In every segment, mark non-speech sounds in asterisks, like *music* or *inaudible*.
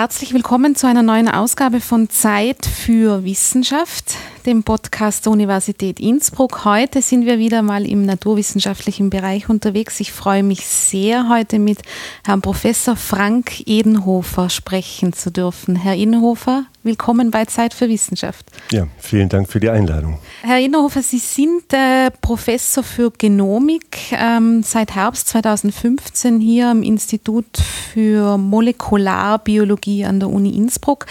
Herzlich willkommen zu einer neuen Ausgabe von Zeit für Wissenschaft, dem Podcast der Universität Innsbruck. Heute sind wir wieder mal im naturwissenschaftlichen Bereich unterwegs. Ich freue mich sehr, heute mit Herrn Professor Frank Edenhofer sprechen zu dürfen. Herr Edenhofer, willkommen bei Zeit für Wissenschaft. Ja, vielen Dank für die Einladung. Herr Edenhofer, Sie sind äh, Professor für Genomik ähm, seit Herbst 2015 hier am Institut für Molekularbiologie an der Uni Innsbruck.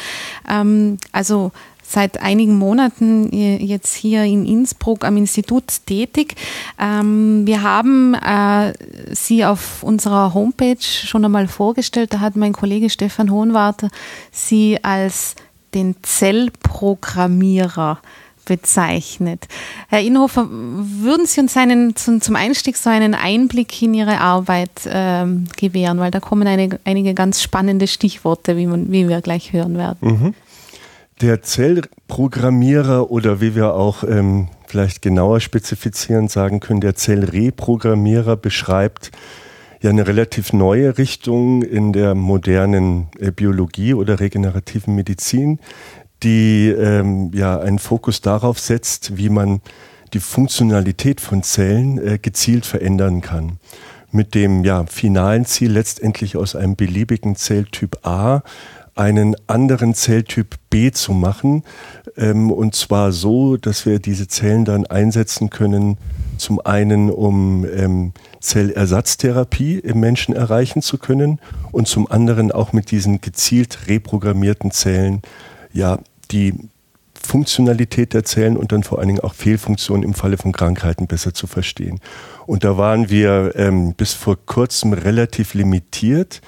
Ähm, also seit einigen Monaten jetzt hier in Innsbruck am Institut tätig. Ähm, wir haben äh, Sie auf unserer Homepage schon einmal vorgestellt. Da hat mein Kollege Stefan Hohenwarter Sie als den Zellprogrammierer bezeichnet. Herr Inhofer, würden Sie uns einen, zum Einstieg so einen Einblick in Ihre Arbeit ähm, gewähren, weil da kommen eine, einige ganz spannende Stichworte, wie, man, wie wir gleich hören werden. Mhm. Der Zellprogrammierer oder wie wir auch ähm, vielleicht genauer spezifizieren sagen können, der Zellreprogrammierer beschreibt ja eine relativ neue Richtung in der modernen äh, Biologie oder regenerativen Medizin, die ähm, ja einen Fokus darauf setzt, wie man die Funktionalität von Zellen äh, gezielt verändern kann. Mit dem ja, finalen Ziel letztendlich aus einem beliebigen Zelltyp A einen anderen Zelltyp B zu machen. Ähm, und zwar so, dass wir diese Zellen dann einsetzen können, zum einen um ähm, Zellersatztherapie im Menschen erreichen zu können und zum anderen auch mit diesen gezielt reprogrammierten Zellen ja die Funktionalität der Zellen und dann vor allen Dingen auch Fehlfunktionen im Falle von Krankheiten besser zu verstehen. Und da waren wir ähm, bis vor kurzem relativ limitiert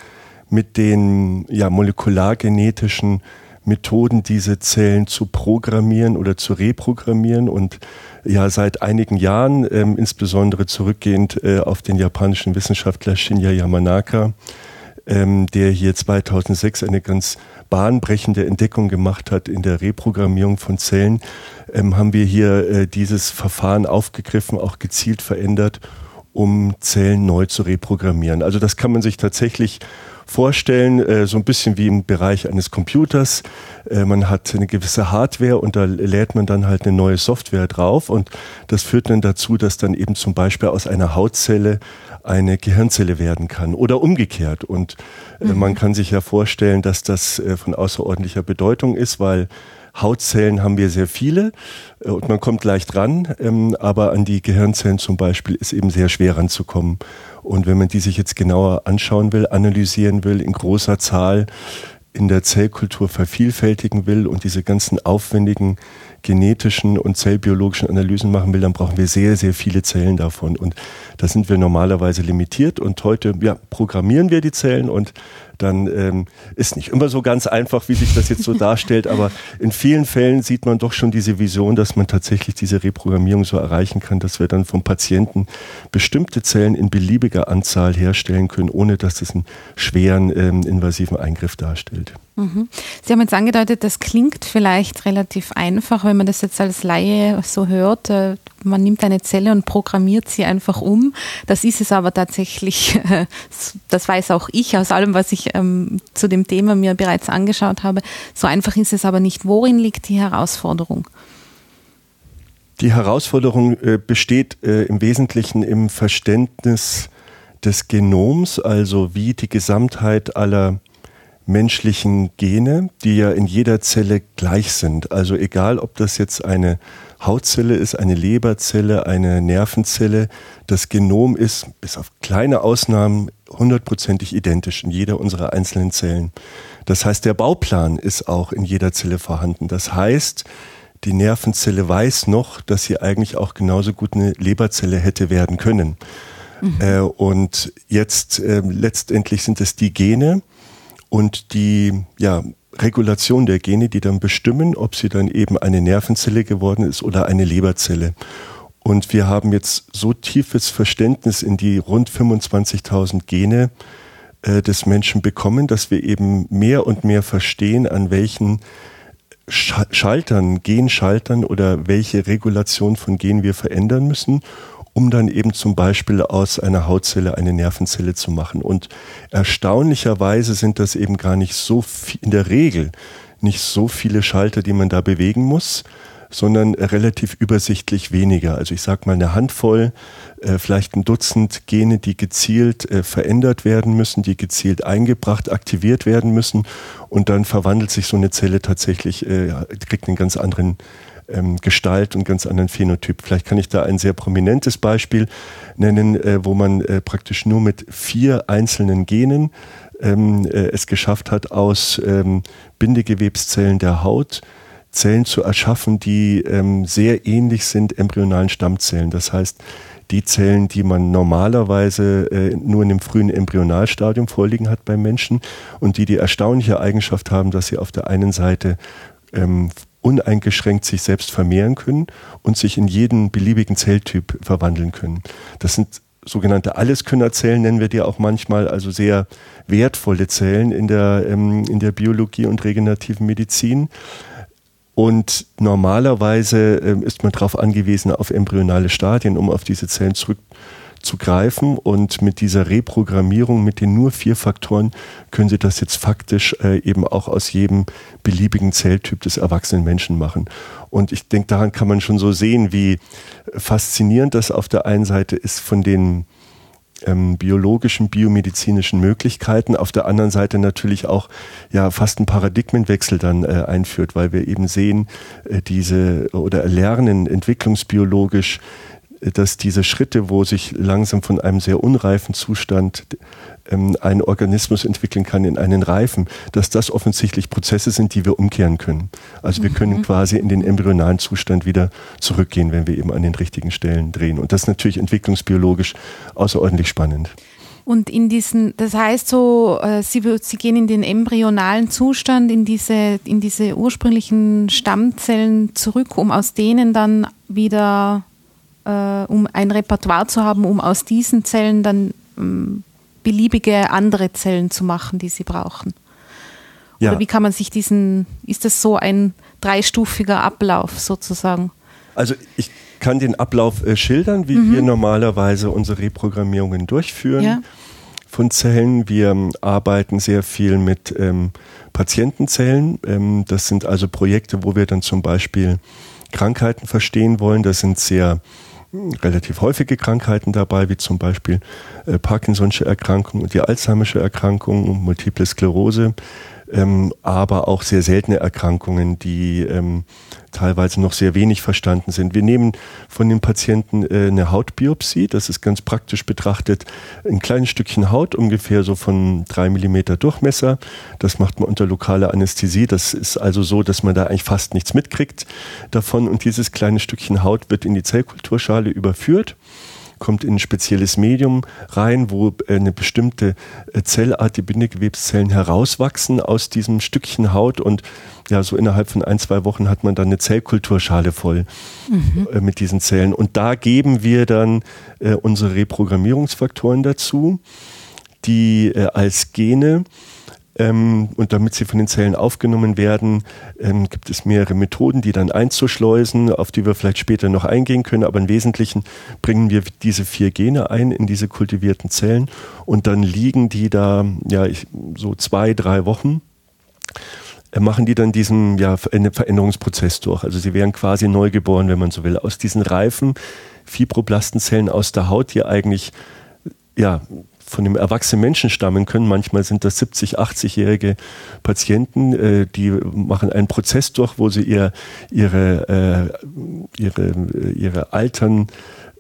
mit den ja, molekulargenetischen Methoden, diese Zellen zu programmieren oder zu reprogrammieren und ja seit einigen Jahren, ähm, insbesondere zurückgehend äh, auf den japanischen Wissenschaftler Shinya Yamanaka, ähm, der hier 2006 eine ganz bahnbrechende Entdeckung gemacht hat in der Reprogrammierung von Zellen, ähm, haben wir hier äh, dieses Verfahren aufgegriffen, auch gezielt verändert, um Zellen neu zu reprogrammieren. Also das kann man sich tatsächlich vorstellen, äh, so ein bisschen wie im Bereich eines Computers. Äh, man hat eine gewisse Hardware und da lädt man dann halt eine neue Software drauf und das führt dann dazu, dass dann eben zum Beispiel aus einer Hautzelle eine Gehirnzelle werden kann oder umgekehrt. Und äh, mhm. man kann sich ja vorstellen, dass das äh, von außerordentlicher Bedeutung ist, weil Hautzellen haben wir sehr viele äh, und man kommt leicht ran, ähm, aber an die Gehirnzellen zum Beispiel ist eben sehr schwer ranzukommen. Und wenn man die sich jetzt genauer anschauen will, analysieren will, in großer Zahl in der Zellkultur vervielfältigen will und diese ganzen aufwendigen genetischen und zellbiologischen Analysen machen will, dann brauchen wir sehr, sehr viele Zellen davon. Und da sind wir normalerweise limitiert. Und heute ja, programmieren wir die Zellen und dann ähm, ist nicht immer so ganz einfach, wie sich das jetzt so darstellt, aber in vielen Fällen sieht man doch schon diese Vision, dass man tatsächlich diese Reprogrammierung so erreichen kann, dass wir dann vom Patienten bestimmte Zellen in beliebiger Anzahl herstellen können, ohne dass es einen schweren ähm, invasiven Eingriff darstellt. Mhm. Sie haben jetzt angedeutet, das klingt vielleicht relativ einfach, wenn man das jetzt als Laie so hört. Äh, man nimmt eine Zelle und programmiert sie einfach um. Das ist es aber tatsächlich, *laughs* das weiß auch ich aus allem, was ich ähm, zu dem Thema mir bereits angeschaut habe. So einfach ist es aber nicht. Worin liegt die Herausforderung? Die Herausforderung äh, besteht äh, im Wesentlichen im Verständnis des Genoms, also wie die Gesamtheit aller menschlichen Gene, die ja in jeder Zelle gleich sind. Also egal, ob das jetzt eine Hautzelle ist, eine Leberzelle, eine Nervenzelle, das Genom ist bis auf kleine Ausnahmen hundertprozentig identisch in jeder unserer einzelnen Zellen. Das heißt, der Bauplan ist auch in jeder Zelle vorhanden. Das heißt, die Nervenzelle weiß noch, dass sie eigentlich auch genauso gut eine Leberzelle hätte werden können. Mhm. Äh, und jetzt äh, letztendlich sind es die Gene, und die ja, Regulation der Gene, die dann bestimmen, ob sie dann eben eine Nervenzelle geworden ist oder eine Leberzelle. Und wir haben jetzt so tiefes Verständnis in die rund 25.000 Gene äh, des Menschen bekommen, dass wir eben mehr und mehr verstehen, an welchen Schaltern, Genschaltern oder welche Regulation von Genen wir verändern müssen, um dann eben zum Beispiel aus einer Hautzelle eine Nervenzelle zu machen. Und erstaunlicherweise sind das eben gar nicht so viel, in der Regel nicht so viele Schalter, die man da bewegen muss, sondern relativ übersichtlich weniger. Also ich sage mal eine Handvoll, äh, vielleicht ein Dutzend Gene, die gezielt äh, verändert werden müssen, die gezielt eingebracht, aktiviert werden müssen und dann verwandelt sich so eine Zelle tatsächlich, äh, kriegt einen ganz anderen ähm, Gestalt und ganz anderen Phänotyp. Vielleicht kann ich da ein sehr prominentes Beispiel nennen, äh, wo man äh, praktisch nur mit vier einzelnen Genen ähm, äh, es geschafft hat, aus ähm, Bindegewebszellen der Haut Zellen zu erschaffen, die ähm, sehr ähnlich sind embryonalen Stammzellen. Das heißt, die Zellen, die man normalerweise äh, nur in dem frühen Embryonalstadium vorliegen hat beim Menschen und die die erstaunliche Eigenschaft haben, dass sie auf der einen Seite ähm, uneingeschränkt sich selbst vermehren können und sich in jeden beliebigen Zelltyp verwandeln können. Das sind sogenannte Alleskönnerzellen, nennen wir die auch manchmal, also sehr wertvolle Zellen in der, ähm, in der Biologie und regenerativen Medizin. Und normalerweise ähm, ist man darauf angewiesen, auf embryonale Stadien, um auf diese Zellen zurückzugreifen. Und mit dieser Reprogrammierung, mit den nur vier Faktoren, können Sie das jetzt faktisch äh, eben auch aus jedem beliebigen Zelltyp des erwachsenen Menschen machen. Und ich denke, daran kann man schon so sehen, wie faszinierend das auf der einen Seite ist von den ähm, biologischen, biomedizinischen Möglichkeiten, auf der anderen Seite natürlich auch ja fast einen Paradigmenwechsel dann äh, einführt, weil wir eben sehen, äh, diese oder lernen entwicklungsbiologisch, dass diese Schritte, wo sich langsam von einem sehr unreifen Zustand ähm, ein Organismus entwickeln kann in einen Reifen, dass das offensichtlich Prozesse sind, die wir umkehren können. Also wir können mhm. quasi in den embryonalen Zustand wieder zurückgehen, wenn wir eben an den richtigen Stellen drehen. Und das ist natürlich entwicklungsbiologisch außerordentlich spannend. Und in diesen, das heißt so, äh, sie, sie gehen in den embryonalen Zustand, in diese, in diese ursprünglichen Stammzellen zurück, um aus denen dann wieder, äh, um ein Repertoire zu haben, um aus diesen Zellen dann ähm, beliebige andere Zellen zu machen, die sie brauchen? Oder ja. wie kann man sich diesen, ist das so ein dreistufiger Ablauf sozusagen? Also ich kann den Ablauf äh, schildern, wie mhm. wir normalerweise unsere Reprogrammierungen durchführen ja. von Zellen. Wir ähm, arbeiten sehr viel mit ähm, Patientenzellen. Ähm, das sind also Projekte, wo wir dann zum Beispiel Krankheiten verstehen wollen. Das sind sehr relativ häufige Krankheiten dabei, wie zum Beispiel äh, Parkinson'sche Erkrankung und die Alzheimersche Erkrankung und Multiple Sklerose, ähm, aber auch sehr seltene Erkrankungen, die ähm, teilweise noch sehr wenig verstanden sind. Wir nehmen von den Patienten äh, eine Hautbiopsie, das ist ganz praktisch betrachtet ein kleines Stückchen Haut, ungefähr so von drei Millimeter Durchmesser. Das macht man unter lokaler Anästhesie. Das ist also so, dass man da eigentlich fast nichts mitkriegt davon. Und dieses kleine Stückchen Haut wird in die Zellkulturschale überführt kommt in ein spezielles Medium rein, wo äh, eine bestimmte äh, Zellart, die Bindegewebszellen herauswachsen aus diesem Stückchen Haut und ja, so innerhalb von ein, zwei Wochen hat man dann eine Zellkulturschale voll mhm. Äh, mit diesen Zellen. Und da geben wir dann unsere Reprogrammierungsfaktoren dazu, die als Gene ähm, und damit sie von den Zellen aufgenommen werden, ähm, gibt es mehrere Methoden, die dann einzuschleusen, auf die wir vielleicht später noch eingehen können. Aber im Wesentlichen bringen wir diese vier Gene ein in diese kultivierten Zellen und dann liegen die da ja so zwei, drei Wochen äh, machen die dann diesen ja, Veränderungsprozess durch. Also sie werden quasi neu geboren, wenn man so will. Aus diesen reifen Fibroblastenzellen aus der Haut, die eigentlich ja, von dem erwachsenen Menschen stammen können. Manchmal sind das 70, 80-jährige Patienten, äh, die machen einen Prozess durch, wo sie ihr, ihre, äh, ihre, ihre Altern,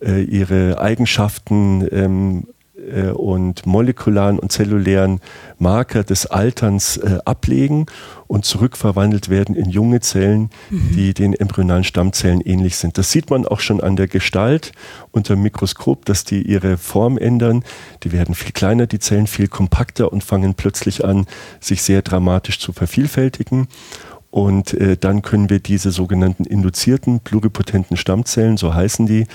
äh, ihre Eigenschaften ähm, äh, und molekularen und zellulären Marker des Alterns äh, ablegen und zurückverwandelt werden in junge Zellen, mhm. die den embryonalen Stammzellen ähnlich sind. Das sieht man auch schon an der Gestalt unter dem Mikroskop, dass die ihre Form ändern. Die werden viel kleiner, die Zellen viel kompakter und fangen plötzlich an, sich sehr dramatisch zu vervielfältigen. Und äh, dann können wir diese sogenannten induzierten pluripotenten Stammzellen, so heißen die,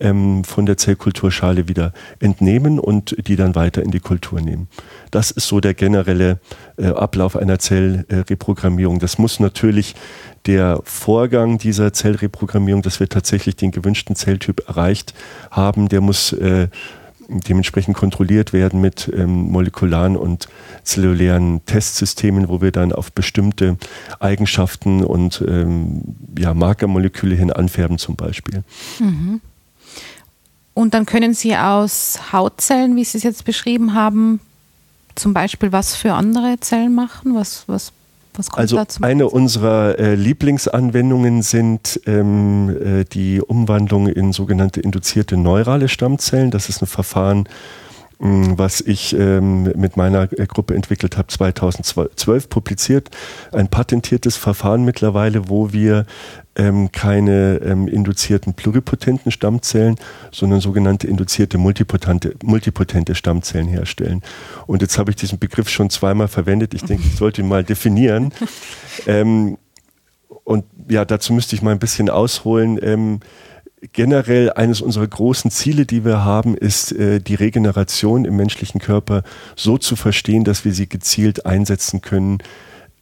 ähm, von der Zellkulturschale wieder entnehmen und die dann weiter in die Kultur nehmen. Das ist so der generelle äh, Ablauf einer Zellreprogrammierung. Das muss natürlich der Vorgang dieser Zellreprogrammierung, dass wir tatsächlich den gewünschten Zelltyp erreicht haben, der muss äh, dementsprechend kontrolliert werden mit ähm, molekularen und zellulären Testsystemen, wo wir dann auf bestimmte Eigenschaften und ähm, ja, Markermoleküle hin anfärben zum Beispiel. Mhm. Und dann können Sie aus Hautzellen, wie Sie es jetzt beschrieben haben, zum Beispiel was für andere Zellen machen? Was, was also eine unserer äh, Lieblingsanwendungen sind ähm, äh, die Umwandlung in sogenannte induzierte neurale Stammzellen. Das ist ein Verfahren, was ich ähm, mit meiner äh, Gruppe entwickelt habe, 2012 publiziert. Ein patentiertes Verfahren mittlerweile, wo wir ähm, keine ähm, induzierten pluripotenten Stammzellen, sondern sogenannte induzierte multipotente, multipotente Stammzellen herstellen. Und jetzt habe ich diesen Begriff schon zweimal verwendet. Ich denke, ich *laughs* sollte ihn mal definieren. *laughs* ähm, und ja, dazu müsste ich mal ein bisschen ausholen. Ähm, generell eines unserer großen Ziele, die wir haben, ist äh, die Regeneration im menschlichen Körper so zu verstehen, dass wir sie gezielt einsetzen können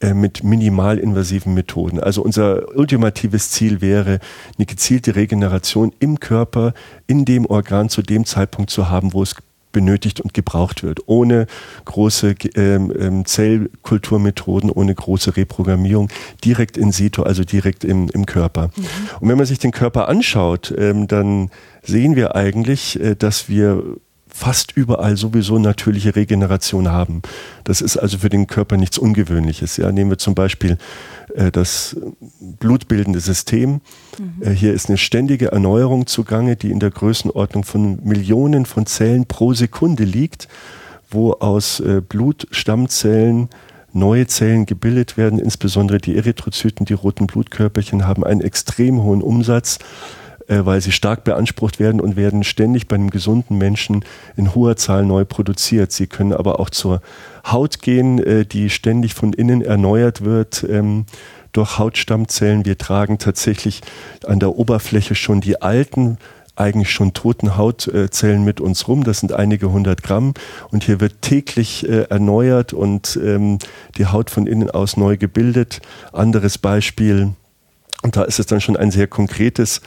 äh, mit minimalinvasiven Methoden. Also unser ultimatives Ziel wäre, eine gezielte Regeneration im Körper, in dem Organ zu dem Zeitpunkt zu haben, wo es benötigt und gebraucht wird, ohne große ähm, ähm, Zellkulturmethoden, ohne große Reprogrammierung, direkt in situ, also direkt im, im Körper. Mhm. Und wenn man sich den Körper anschaut, ähm, dann sehen wir eigentlich, äh, dass wir fast überall sowieso natürliche Regeneration haben. Das ist also für den Körper nichts Ungewöhnliches. Ja, nehmen wir zum Beispiel das blutbildende System. Mhm. Äh, hier ist eine ständige Erneuerung zugange, die in der Größenordnung von Millionen von Zellen pro Sekunde liegt, wo aus äh, Blutstammzellen neue Zellen gebildet werden, insbesondere die Erythrozyten, die roten Blutkörperchen haben einen extrem hohen Umsatz äh, weil sie stark beansprucht werden und werden ständig bei einem gesunden Menschen in hoher Zahl neu produziert. Sie können aber auch zur Haut gehen, äh, die ständig von innen erneuert wird ähm, durch Hautstammzellen. Wir tragen tatsächlich an der Oberfläche schon die alten eigentlich schon toten Hautzellen mit uns rum. Das sind einige hundert Gramm. Und hier wird täglich äh, erneuert und ähm, die Haut von innen aus neu gebildet. Anderes Beispiel, und da ist es dann schon ein sehr konkretes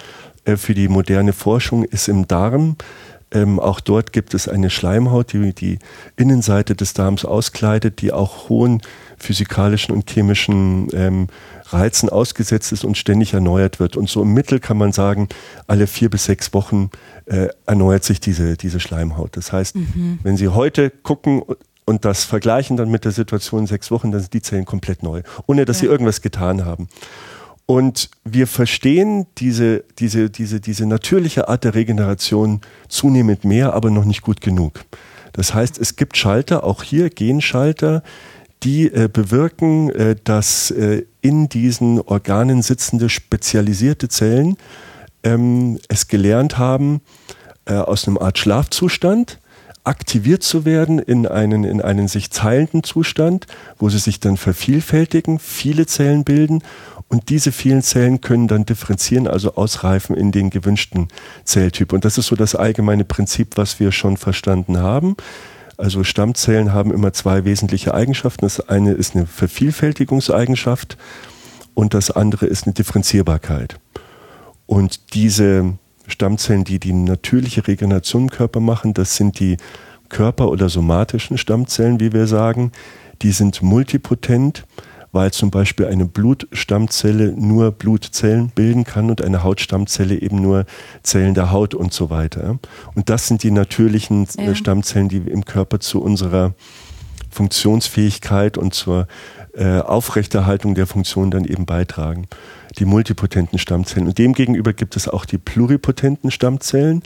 für die moderne Forschung ist im Darm. Ähm, auch dort gibt es eine Schleimhaut, die die Innenseite des Darms auskleidet, die auch hohen physikalischen und chemischen ähm, Reizen ausgesetzt ist und ständig erneuert wird. Und so im Mittel kann man sagen, alle vier bis sechs Wochen äh, erneuert sich diese, diese Schleimhaut. Das heißt, mhm. wenn Sie heute gucken und das vergleichen dann mit der Situation in sechs Wochen, dann sind die Zellen komplett neu, ohne dass ja. sie irgendwas getan haben. Und wir verstehen diese, diese, diese, diese natürliche Art der Regeneration zunehmend mehr, aber noch nicht gut genug. Das heißt, es gibt Schalter, auch hier Genschalter, die äh, bewirken, äh, dass äh, in diesen Organen sitzende spezialisierte Zellen ähm, es gelernt haben, äh, aus einem Art Schlafzustand aktiviert zu werden in einen, in einen sich teilenden Zustand, wo sie sich dann vervielfältigen, viele Zellen bilden und diese vielen Zellen können dann differenzieren, also ausreifen in den gewünschten Zelltyp. Und das ist so das allgemeine Prinzip, was wir schon verstanden haben. Also Stammzellen haben immer zwei wesentliche Eigenschaften. Das eine ist eine Vervielfältigungseigenschaft und das andere ist eine Differenzierbarkeit. Und diese Stammzellen, die die natürliche Regeneration im Körper machen, das sind die Körper- oder somatischen Stammzellen, wie wir sagen. Die sind multipotent weil zum Beispiel eine Blutstammzelle nur Blutzellen bilden kann und eine Hautstammzelle eben nur Zellen der Haut und so weiter. Und das sind die natürlichen äh, ja. Stammzellen, die im Körper zu unserer Funktionsfähigkeit und zur äh, Aufrechterhaltung der Funktion dann eben beitragen. Die multipotenten Stammzellen. Und demgegenüber gibt es auch die pluripotenten Stammzellen.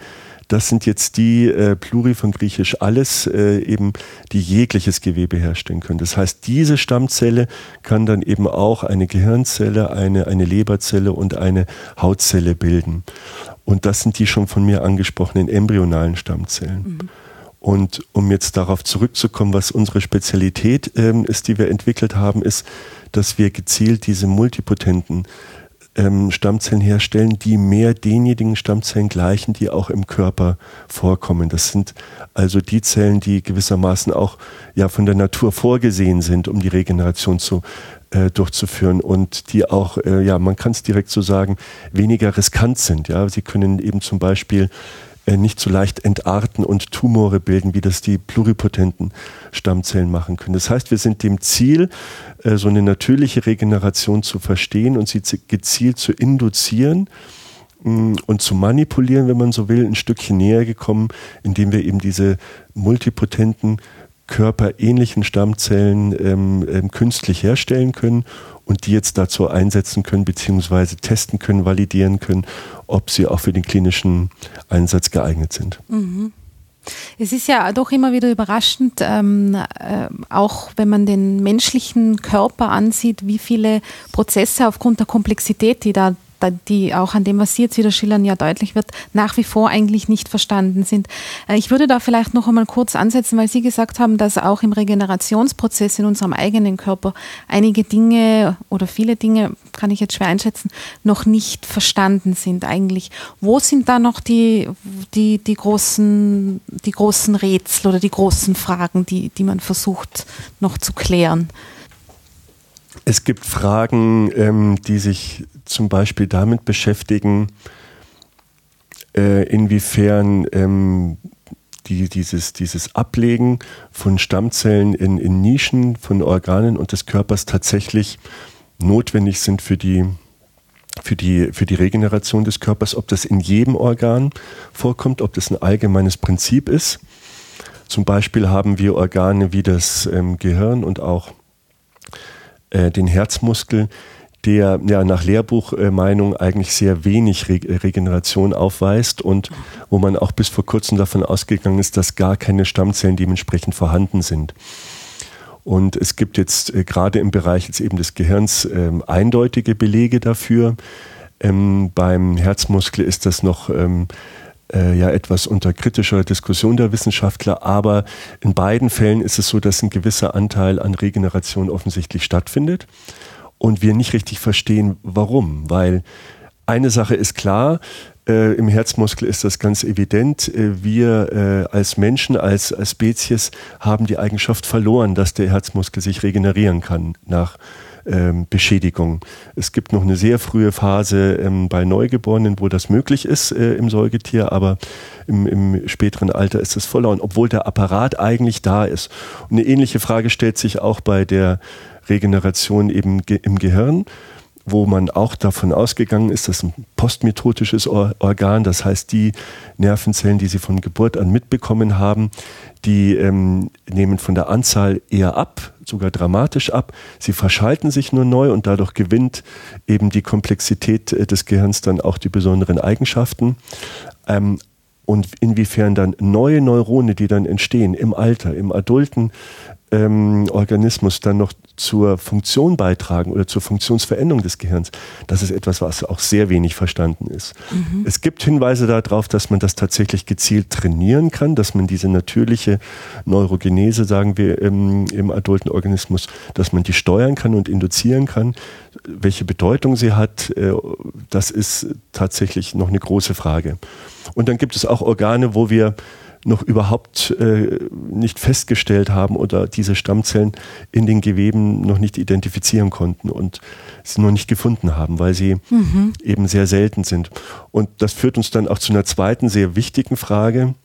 Das sind jetzt die äh, Pluri von Griechisch alles, äh, eben die jegliches Gewebe herstellen können. Das heißt, diese Stammzelle kann dann eben auch eine Gehirnzelle, eine, eine Leberzelle und eine Hautzelle bilden. Und das sind die schon von mir angesprochenen embryonalen Stammzellen. Mhm. Und um jetzt darauf zurückzukommen, was unsere Spezialität ähm, ist, die wir entwickelt haben, ist, dass wir gezielt diese multipotenten ähm, Stammzellen herstellen, die mehr denjenigen Stammzellen gleichen, die auch im Körper vorkommen. Das sind also die Zellen, die gewissermaßen auch ja von der Natur vorgesehen sind, um die Regeneration zu äh, durchzuführen und die auch, äh, ja, man kann es direkt so sagen, weniger riskant sind. Ja, sie können eben zum Beispiel äh, nicht so leicht entarten und Tumore bilden, wie das die pluripotenten Stammzellen machen können. Das heißt, wir sind dem Ziel, äh, so eine natürliche Regeneration zu verstehen und sie gezielt zu induzieren mm, und zu manipulieren, wenn man so will, ein Stückchen näher gekommen, indem wir eben diese multipotenten körperähnlichen Stammzellen ähm, ähm, künstlich herstellen können und die jetzt dazu einsetzen können, beziehungsweise testen können, validieren können, ob sie auch für den klinischen Einsatz geeignet sind. Mhm. Es ist ja doch immer wieder überraschend, ähm, äh, auch wenn man den menschlichen Körper ansieht, wie viele Prozesse aufgrund der Komplexität, die da die auch an dem, was Sie jetzt wieder schildern, ja deutlich wird, nach wie vor eigentlich nicht verstanden sind. Äh, ich würde da vielleicht noch einmal kurz ansetzen, weil Sie gesagt haben, dass auch im Regenerationsprozess in unserem eigenen Körper einige Dinge oder viele Dinge, kann ich jetzt schwer einschätzen, noch nicht verstanden sind eigentlich. Wo sind da noch die, die, die, großen, die großen Rätsel oder die großen Fragen, die, die man versucht noch zu klären? Es gibt Fragen, ähm, die sich zum Beispiel damit beschäftigen, äh, inwiefern ähm, die, dieses, dieses Ablegen von Stammzellen in, in Nischen von Organen und des Körpers tatsächlich notwendig sind für die, für, die, für die Regeneration des Körpers, ob das in jedem Organ vorkommt, ob das ein allgemeines Prinzip ist. Zum Beispiel haben wir Organe wie das ähm, Gehirn und auch äh, den Herzmuskel, der ja nach Lehrbuchmeinung eigentlich sehr wenig Re Regeneration aufweist und wo man auch bis vor kurzem davon ausgegangen ist, dass gar keine Stammzellen dementsprechend vorhanden sind. Und es gibt jetzt äh, gerade im Bereich jetzt eben des Gehirns ähm, eindeutige Belege dafür. Ähm, beim Herzmuskel ist das noch ähm, äh, ja etwas unter kritischer Diskussion der Wissenschaftler, aber in beiden Fällen ist es so, dass ein gewisser Anteil an Regeneration offensichtlich stattfindet und wir nicht richtig verstehen, warum. Weil eine Sache ist klar, äh, im Herzmuskel ist das ganz evident. Äh, wir äh, als Menschen, als, als Spezies haben die Eigenschaft verloren, dass der Herzmuskel sich regenerieren kann nach ähm, Beschädigung. Es gibt noch eine sehr frühe Phase ähm, bei Neugeborenen, wo das möglich ist äh, im Säugetier, aber im, im, späteren Alter ist es verloren, obwohl der Apparat eigentlich da ist. Und eine ähnliche Frage stellt sich auch bei der Regeneration eben ge im Gehirn, wo man auch davon ausgegangen ist, dass ein postmitotisches Or Organ, das heißt die Nervenzellen, die sie von Geburt an mitbekommen haben, die ähm, nehmen von der Anzahl eher ab, sogar dramatisch ab. Sie verschalten sich nur neu und dadurch gewinnt eben die Komplexität äh, des Gehirns dann auch die besonderen Eigenschaften. Ähm, und inwiefern dann neue Neurone, die dann entstehen im Alter, im adulten ähm, Organismus dann noch zur Funktion beitragen oder zur Funktionsveränderung des Gehirns, das ist etwas, was auch sehr wenig verstanden ist. Mhm. Es gibt Hinweise darauf, dass man das tatsächlich gezielt trainieren kann, dass man diese natürliche Neurogenese, sagen wir, im, im adulten Organismus, dass man die steuern kann und induzieren kann. Welche Bedeutung sie hat, äh, das ist tatsächlich noch eine große Frage. Und dann gibt es auch Organe, wo wir noch überhaupt äh, nicht festgestellt haben oder diese Stammzellen in den Geweben noch nicht identifizieren konnten und sie noch nicht gefunden haben, weil sie mhm. eben sehr selten sind. Und das führt uns dann auch zu einer zweiten sehr wichtigen Frage.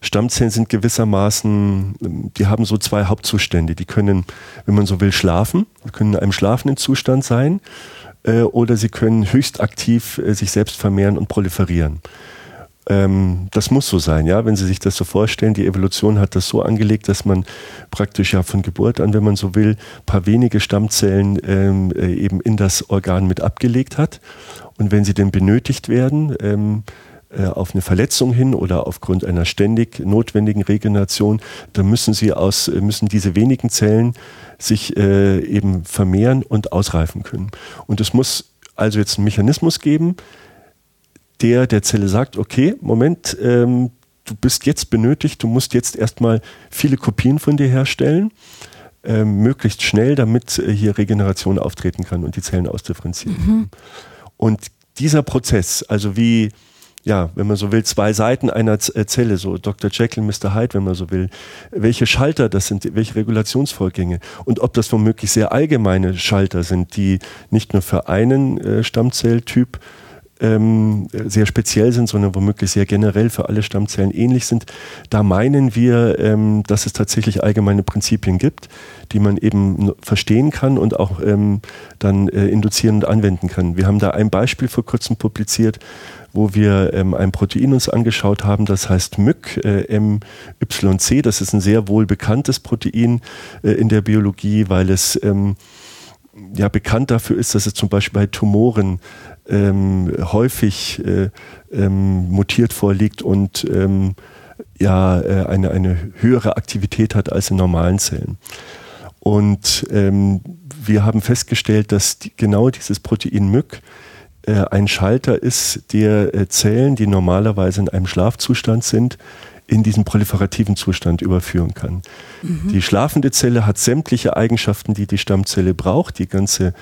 Stammzellen sind gewissermaßen, die haben so zwei Hauptzustände. Die können, wenn man so will, schlafen, können in einem schlafenden Zustand sein äh, oder sie können höchst aktiv äh, sich selbst vermehren und proliferieren ähm, das muss so sein, ja. Wenn Sie sich das so vorstellen, die Evolution hat das so angelegt, dass man praktisch ja von Geburt an, wenn man so will, paar wenige Stammzellen ähm, äh, eben in das Organ mit abgelegt hat. Und wenn sie denn benötigt werden, ähm, äh, auf eine Verletzung hin oder aufgrund einer ständig notwendigen Regeneration, dann müssen sie aus, müssen diese wenigen Zellen sich äh, eben vermehren und ausreifen können. Und es muss also jetzt einen Mechanismus geben, der der Zelle sagt, okay, Moment, ähm, du bist jetzt benötigt, du musst jetzt erstmal viele Kopien von dir herstellen. äh, möglichst schnell, damit äh, hier Regeneration auftreten kann und die Zellen ausdifferenzieren. Mhm. Und dieser Prozess, also wie ja, wenn man so will, zwei Seiten einer äh, Zelle, so Dr. Jekyll, Mr. Hyde, wenn man so will. Welche Schalter das sind, welche Regulationsvorgänge und ob das womöglich sehr allgemeine Schalter sind, die nicht nur für einen äh, Stammzelltyp ähm, sehr speziell sind, sondern womöglich sehr generell für alle Stammzellen ähnlich sind. Da meinen wir, ähm, dass es tatsächlich allgemeine Prinzipien gibt, die man eben verstehen kann und auch ähm, dann äh, induzieren und anwenden kann. Wir haben da ein Beispiel vor kurzem publiziert, wo wir ähm, ein Protein uns angeschaut haben, das heißt MYC, äh, MYC. Das ist ein sehr wohl bekanntes Protein äh, in der Biologie, weil es ähm, ja bekannt dafür ist, dass es zum Beispiel bei Tumoren ähm, häufig äh, ähm, mutiert vorliegt und ähm, ja äh, eine, eine höhere Aktivität hat als in normalen Zellen. Und ähm, wir haben festgestellt, dass die, genau dieses Protein MYC äh, ein Schalter ist, der äh, Zellen, die normalerweise in einem Schlafzustand sind, in diesen proliferativen Zustand überführen kann. Mhm. Die schlafende Zelle hat sämtliche Eigenschaften, die die Stammzelle braucht. Die ganze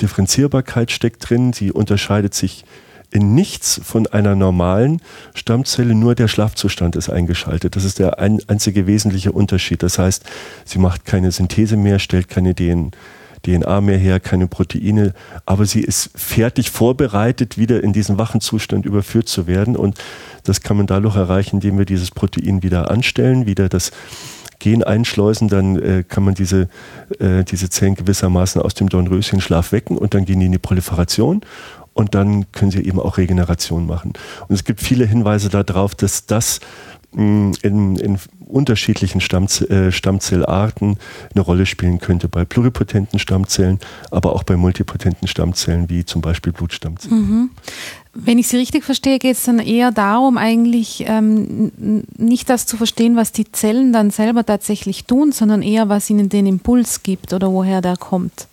Differenzierbarkeit steckt drin. Sie unterscheidet sich in nichts von einer normalen Stammzelle, nur der Schlafzustand ist eingeschaltet. Das ist der ein, einzige wesentliche Unterschied. Das heißt, sie macht keine Synthese mehr, stellt keine DNA DNA mehr her, keine Proteine, aber sie ist fertig vorbereitet, wieder in diesen wachen Zustand überführt zu werden. Und das kann man dadurch erreichen, indem wir dieses Protein wieder anstellen, wieder das Gen einschleusen, dann äh, kann man diese, äh, diese Zellen gewissermaßen aus dem Dornröschenschlaf wecken und dann gehen die in die Proliferation und dann können sie eben auch Regeneration machen. Und es gibt viele Hinweise darauf, dass das in, in unterschiedlichen Stammz äh, Stammzellarten eine Rolle spielen könnte, bei pluripotenten Stammzellen, aber auch bei multipotenten Stammzellen wie zum Beispiel Blutstammzellen. Mhm. Wenn ich Sie richtig verstehe, geht es dann eher darum, eigentlich ähm, nicht das zu verstehen, was die Zellen dann selber tatsächlich tun, sondern eher, was ihnen den Impuls gibt oder woher der kommt.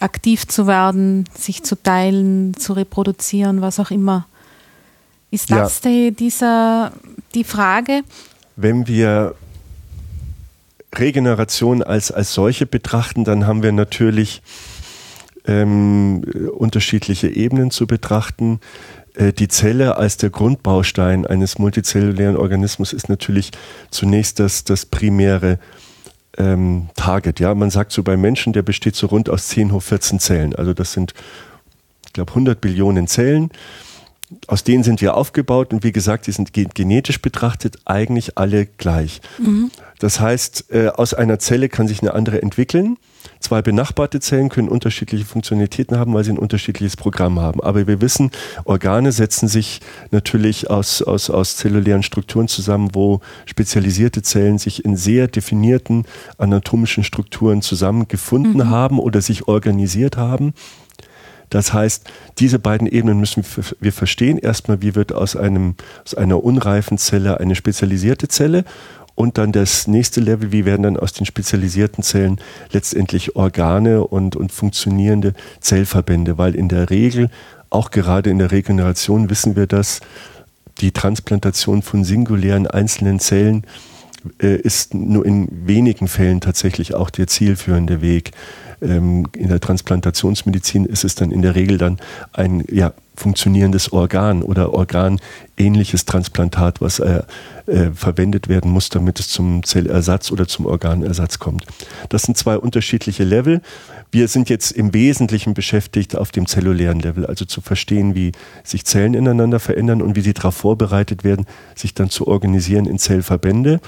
Aktiv zu werden, sich zu teilen, zu reproduzieren, was auch immer. Ist das ja. die, dieser, die Frage? Wenn wir Regeneration als, als solche betrachten, dann haben wir natürlich ähm, unterschiedliche Ebenen zu betrachten. Äh, die Zelle als der Grundbaustein eines multizellulären Organismus ist natürlich zunächst das, das primäre ähm, Target. Ja, man sagt so bei Menschen, der besteht so rund aus 10 hoch 14 Zellen. Also das sind, ich glaube, 100 Billionen Zellen aus denen sind wir aufgebaut und wie gesagt, die sind genetisch betrachtet eigentlich alle gleich. Mhm. Das heißt, äh, aus einer Zelle kann sich eine andere entwickeln. Zwei benachbarte Zellen können unterschiedliche Funktionalitäten haben, weil sie ein unterschiedliches Programm haben. Aber wir wissen, Organe setzen sich natürlich aus, aus, aus zellulären Strukturen zusammen, wo spezialisierte Zellen sich in sehr definierten anatomischen Strukturen zusammengefunden mhm. haben oder sich organisiert haben. Das heißt, diese beiden Ebenen müssen wir verstehen. Erstmal, wie wird aus, einem, aus einer unreifen Zelle eine spezialisierte Zelle und dann das nächste Level, wie werden dann aus den spezialisierten Zellen letztendlich Organe und, und funktionierende Zellverbände, weil in der Regel, auch gerade in der Regeneration wissen wir das, die Transplantation von singulären einzelnen Zellen ist nur in wenigen Fällen tatsächlich auch der zielführende Weg. Ähm, in der Transplantationsmedizin ist es dann in der Regel dann ein ja, funktionierendes Organ oder organähnliches Transplantat, was äh, äh, verwendet werden muss, damit es zum Zellersatz oder zum Organersatz kommt. Das sind zwei unterschiedliche Level. Wir sind jetzt im Wesentlichen beschäftigt auf dem zellulären Level, also zu verstehen, wie sich Zellen ineinander verändern und wie sie darauf vorbereitet werden, sich dann zu organisieren in Zellverbände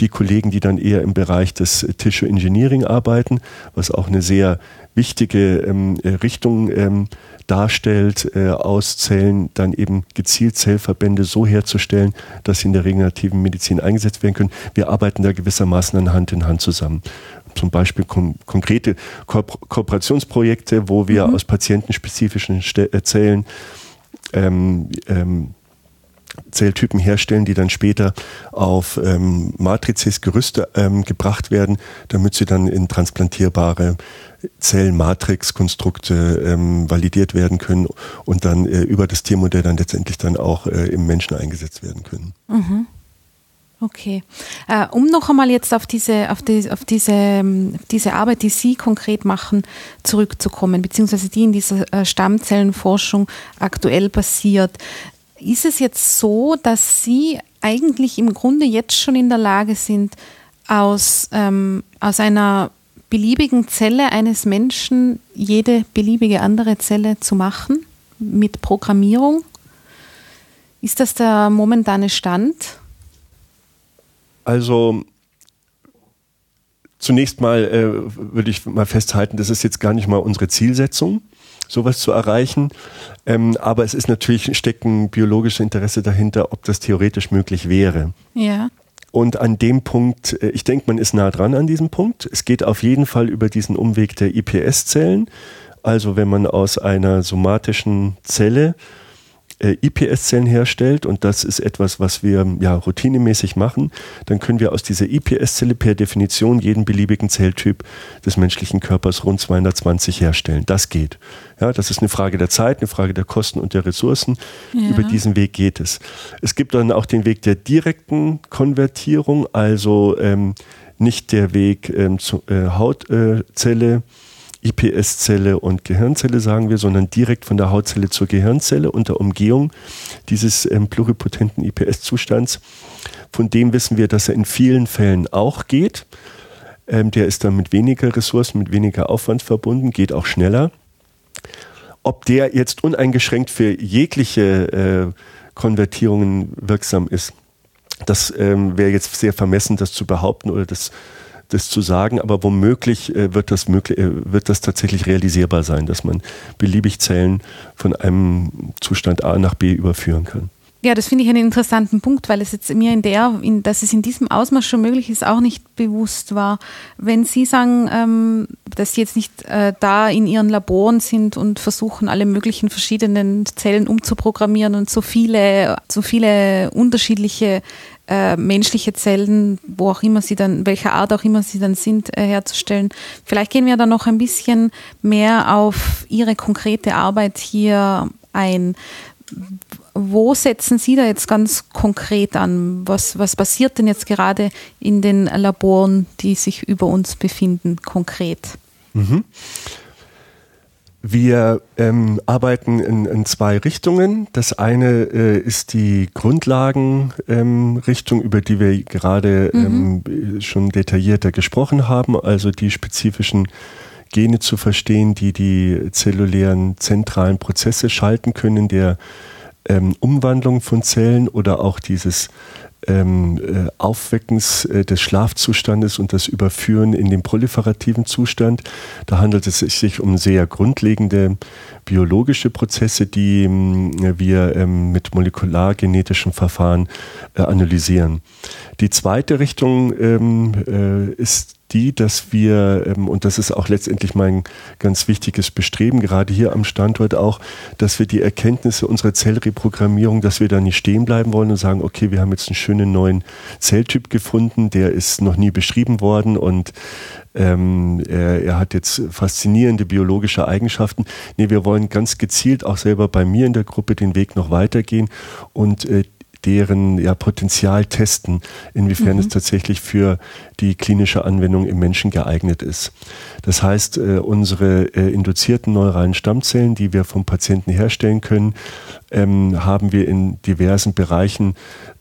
die Kollegen, die dann eher im Bereich des Tissue Engineering arbeiten, was auch eine sehr wichtige ähm, Richtung ähm, darstellt, äh, aus Zellen dann eben gezielt Zellverbände so herzustellen, dass sie in der regenerativen Medizin eingesetzt werden können. Wir arbeiten da gewissermaßen an Hand in Hand zusammen zum Beispiel kon konkrete Ko Kooperationsprojekte, wo wir mhm. aus patientenspezifischen Ste äh, Zellen ähm, ähm, Zelltypen herstellen, die dann später auf ähm, Matrizes Gerüste ähm, gebracht werden, damit sie dann in transplantierbare Zellmatrix-Konstrukte ähm, validiert werden können und dann äh, über das Tiermodell dann letztendlich dann auch äh, im Menschen eingesetzt werden können. Mhm. Okay. Äh, um noch einmal jetzt auf diese, auf, die, auf diese, ähm, diese Arbeit, die Sie konkret machen, zurückzukommen, beziehungsweise die in dieser äh, Stammzellenforschung aktuell passiert. Ist es jetzt so, dass Sie eigentlich im Grunde jetzt schon in der Lage sind, aus, ähm, aus einer beliebigen Zelle eines Menschen jede beliebige andere Zelle zu machen mit Programmierung? Ist das der momentane Stand? Also zunächst mal äh, würde ich mal festhalten, das ist jetzt gar nicht mal unsere Zielsetzung, sowas zu erreichen. Ähm, aber es ist natürlich, steckt ein biologisches Interesse dahinter, ob das theoretisch möglich wäre. Ja. Und an dem Punkt, äh, ich denke, man ist nah dran an diesem Punkt. Es geht auf jeden Fall über diesen Umweg der IPS-Zellen. Also wenn man aus einer somatischen Zelle äh, IPS-Zellen herstellt, und das ist etwas, was wir ja routinemäßig machen, dann können wir aus dieser IPS-Zelle per Definition jeden beliebigen Zelltyp des menschlichen Körpers rund 220 herstellen. Das geht. Ja, das ist eine Frage der Zeit, eine Frage der Kosten und der Ressourcen. Ja. Über diesen Weg geht es. Es gibt dann auch den Weg der direkten Konvertierung, also ähm, nicht der Weg ähm, zur äh, Hautzelle. Äh, IPS-Zelle und Gehirnzelle, sagen wir, sondern direkt von der Hautzelle zur Gehirnzelle unter Umgehung dieses ähm, pluripotenten IPS-Zustands. Von dem wissen wir, dass er in vielen Fällen auch geht. Ähm, der ist dann mit weniger Ressourcen, mit weniger Aufwand verbunden, geht auch schneller. Ob der jetzt uneingeschränkt für jegliche äh, Konvertierungen wirksam ist, das ähm, wäre jetzt sehr vermessen, das zu behaupten oder das das zu sagen, aber womöglich äh, wird, das möglich, äh, wird das tatsächlich realisierbar sein, dass man beliebig Zellen von einem Zustand A nach B überführen kann. Ja, das finde ich einen interessanten Punkt, weil es jetzt mir in der, in, dass es in diesem Ausmaß schon möglich ist, auch nicht bewusst war. Wenn Sie sagen, ähm, dass Sie jetzt nicht äh, da in Ihren Laboren sind und versuchen, alle möglichen verschiedenen Zellen umzuprogrammieren und so viele, so viele unterschiedliche äh, menschliche Zellen, wo auch immer sie dann, welcher Art auch immer sie dann sind, äh, herzustellen. Vielleicht gehen wir da noch ein bisschen mehr auf Ihre konkrete Arbeit hier ein. Wo setzen Sie da jetzt ganz konkret an? Was, was passiert denn jetzt gerade in den Laboren, die sich über uns befinden, konkret? Mhm. Wir ähm, arbeiten in, in, zwei Richtungen. Das eine äh, ist die Grundlagenrichtung, ähm, über die wir gerade mhm. ähm, schon detaillierter gesprochen haben, also die spezifischen Gene zu verstehen, die die zellulären zentralen Prozesse schalten können, der ähm, Umwandlung von Zellen oder auch dieses ähm, äh, Aufweckens äh, des Schlafzustandes und das Überführen in den proliferativen Zustand. Da handelt es sich um sehr grundlegende biologische Prozesse, die äh, wir ähm, mit molekulargenetischen Verfahren äh, analysieren. Die zweite Richtung ähm, äh, ist die, dass wir, ähm, und das ist auch letztendlich mein ganz wichtiges Bestreben, gerade hier am Standort auch, dass wir die Erkenntnisse unserer Zellreprogrammierung, dass wir da nicht stehen bleiben wollen und sagen, okay, wir haben jetzt einen schönen neuen Zelltyp gefunden, der ist noch nie beschrieben worden und ähm, er, er, hat jetzt faszinierende biologische Eigenschaften. Nee, wir wollen ganz gezielt auch selber bei mir in der Gruppe den Weg noch weitergehen und äh, deren ja, Potenzial testen, inwiefern mhm. es tatsächlich für die klinische Anwendung im Menschen geeignet ist. Das heißt, äh, unsere äh, induzierten neuralen Stammzellen, die wir vom Patienten herstellen können, ähm, haben wir in diversen Bereichen,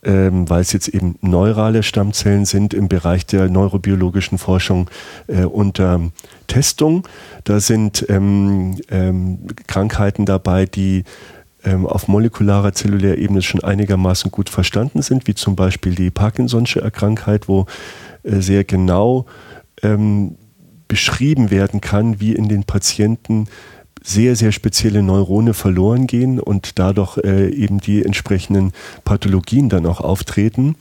ähm, weil es jetzt eben neurale Stammzellen sind, im Bereich der neurobiologischen Forschung äh, unter Testung. Da sind ähm, ähm Krankheiten dabei, die ähm, auf molekularer zellulärer Ebene schon einigermaßen gut verstanden sind, wie zum Beispiel die Parkinson'sche Erkrankheit, wo äh, sehr genau ähm, beschrieben werden kann, wie in den Patienten sehr, sehr spezielle Neurone verloren gehen und dadurch äh, eben die entsprechenden Pathologien dann auch auftreten.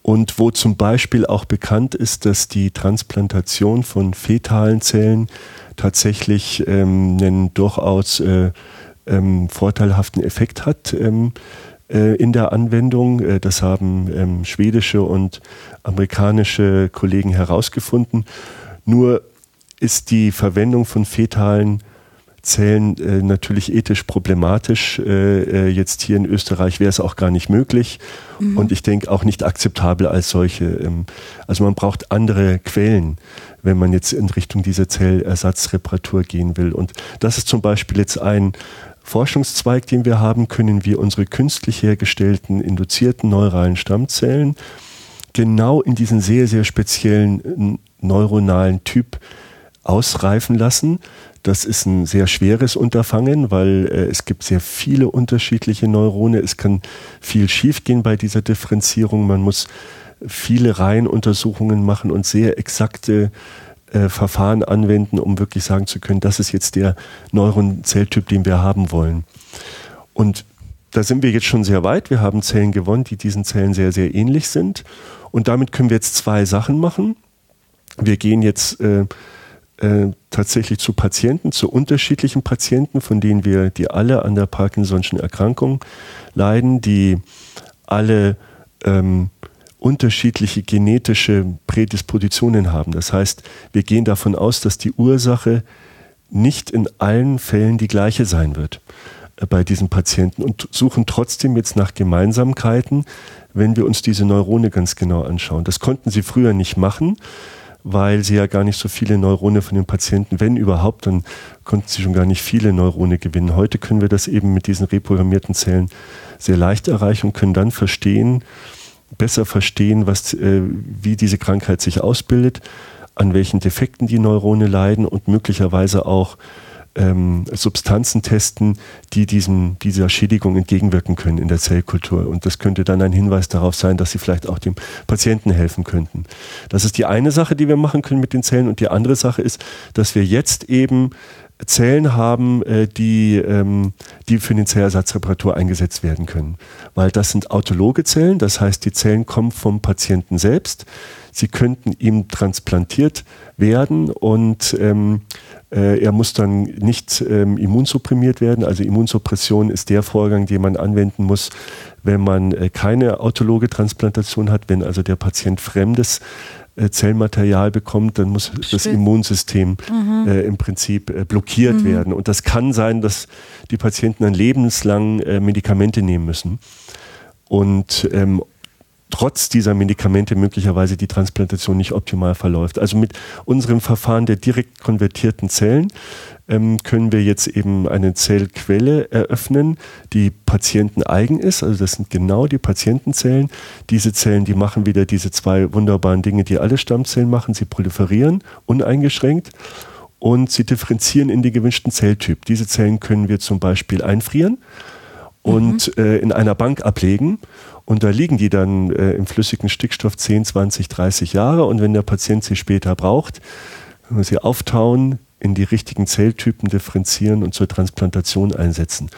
Und wo zum Beispiel auch bekannt ist, dass die Transplantation von fetalen Zellen tatsächlich ähm, einen durchaus äh, ähm, vorteilhaften Effekt hat ähm, äh, in der Anwendung. Äh, das haben ähm, schwedische und amerikanische Kollegen herausgefunden. Nur ist die Verwendung von fetalen Zellen äh, natürlich ethisch problematisch. Äh, äh, jetzt hier in Österreich wäre es auch gar nicht möglich mhm. und ich denke auch nicht akzeptabel als solche. Ähm, also man braucht andere Quellen, wenn man jetzt in Richtung dieser Zellersatzreparatur gehen will. Und das ist zum Beispiel jetzt ein Forschungszweig, den wir haben, können wir unsere künstlich hergestellten induzierten neuralen Stammzellen genau in diesen sehr, sehr speziellen neuronalen Typ ausreifen lassen. Das ist ein sehr schweres Unterfangen, weil äh, es gibt sehr viele unterschiedliche Neurone. Es kann viel schiefgehen bei dieser Differenzierung. Man muss viele Reihenuntersuchungen machen und sehr exakte äh, Verfahren anwenden, um wirklich sagen zu können, das ist jetzt der Neuronzelltyp, den wir haben wollen. Und da sind wir jetzt schon sehr weit. Wir haben Zellen gewonnen, die diesen Zellen sehr, sehr ähnlich sind. Und damit können wir jetzt zwei Sachen machen. Wir gehen jetzt äh, äh, tatsächlich zu Patienten, zu unterschiedlichen Patienten, von denen wir, die alle an der Parkinson'schen Erkrankung leiden, die alle ähm, unterschiedliche genetische Prädispositionen haben. Das heißt, wir gehen davon aus, dass die Ursache nicht in allen Fällen die gleiche sein wird äh, bei diesen Patienten und suchen trotzdem jetzt nach Gemeinsamkeiten, wenn wir uns diese Neurone ganz genau anschauen. Das konnten sie früher nicht machen, weil sie ja gar nicht so viele Neurone von den Patienten, wenn überhaupt, dann konnten sie schon gar nicht viele Neurone gewinnen. Heute können wir das eben mit diesen reprogrammierten Zellen sehr leicht erreichen und können dann verstehen, besser verstehen, was, äh, wie diese Krankheit sich ausbildet, an welchen Defekten die Neurone leiden und möglicherweise auch ähm, Substanzen testen, die diesem, dieser Schädigung entgegenwirken können in der Zellkultur. Und das könnte dann ein Hinweis darauf sein, dass sie vielleicht auch dem Patienten helfen könnten. Das ist die eine Sache, die wir machen können mit den Zellen. Und die andere Sache ist, dass wir jetzt eben Zellen haben, äh, die, ähm, die für den Zellersatzreparatur eingesetzt werden können. Weil das sind autologe Zellen, das heißt, die Zellen kommen vom Patienten selbst. Sie könnten ihm transplantiert werden und ähm, äh, er muss dann nicht ähm, immunsupprimiert werden. Also Immunsuppression ist der Vorgang, den man anwenden muss, wenn man äh, keine autologe Transplantation hat, wenn also der Patient fremdes äh, Zellmaterial bekommt, dann muss das Immunsystem mhm. äh, im Prinzip äh, blockiert mhm. werden. Und das kann sein, dass die Patienten dann lebenslang äh, Medikamente nehmen müssen. Und ähm, trotz dieser Medikamente möglicherweise die Transplantation nicht optimal verläuft. Also mit unserem Verfahren der direkt konvertierten Zellen ähm, können wir jetzt eben eine Zellquelle eröffnen, die patienteneigen ist. Also das sind genau die Patientenzellen. Diese Zellen, die machen wieder diese zwei wunderbaren Dinge, die alle Stammzellen machen. Sie proliferieren uneingeschränkt und sie differenzieren in den gewünschten Zelltyp. Diese Zellen können wir zum Beispiel einfrieren und mhm. äh, in einer Bank ablegen. Und da liegen die dann äh, im flüssigen Stickstoff 10, 20, 30 Jahre. Und wenn der Patient sie später braucht, können wir sie auftauen, in die richtigen Zelltypen differenzieren und zur Transplantation einsetzen.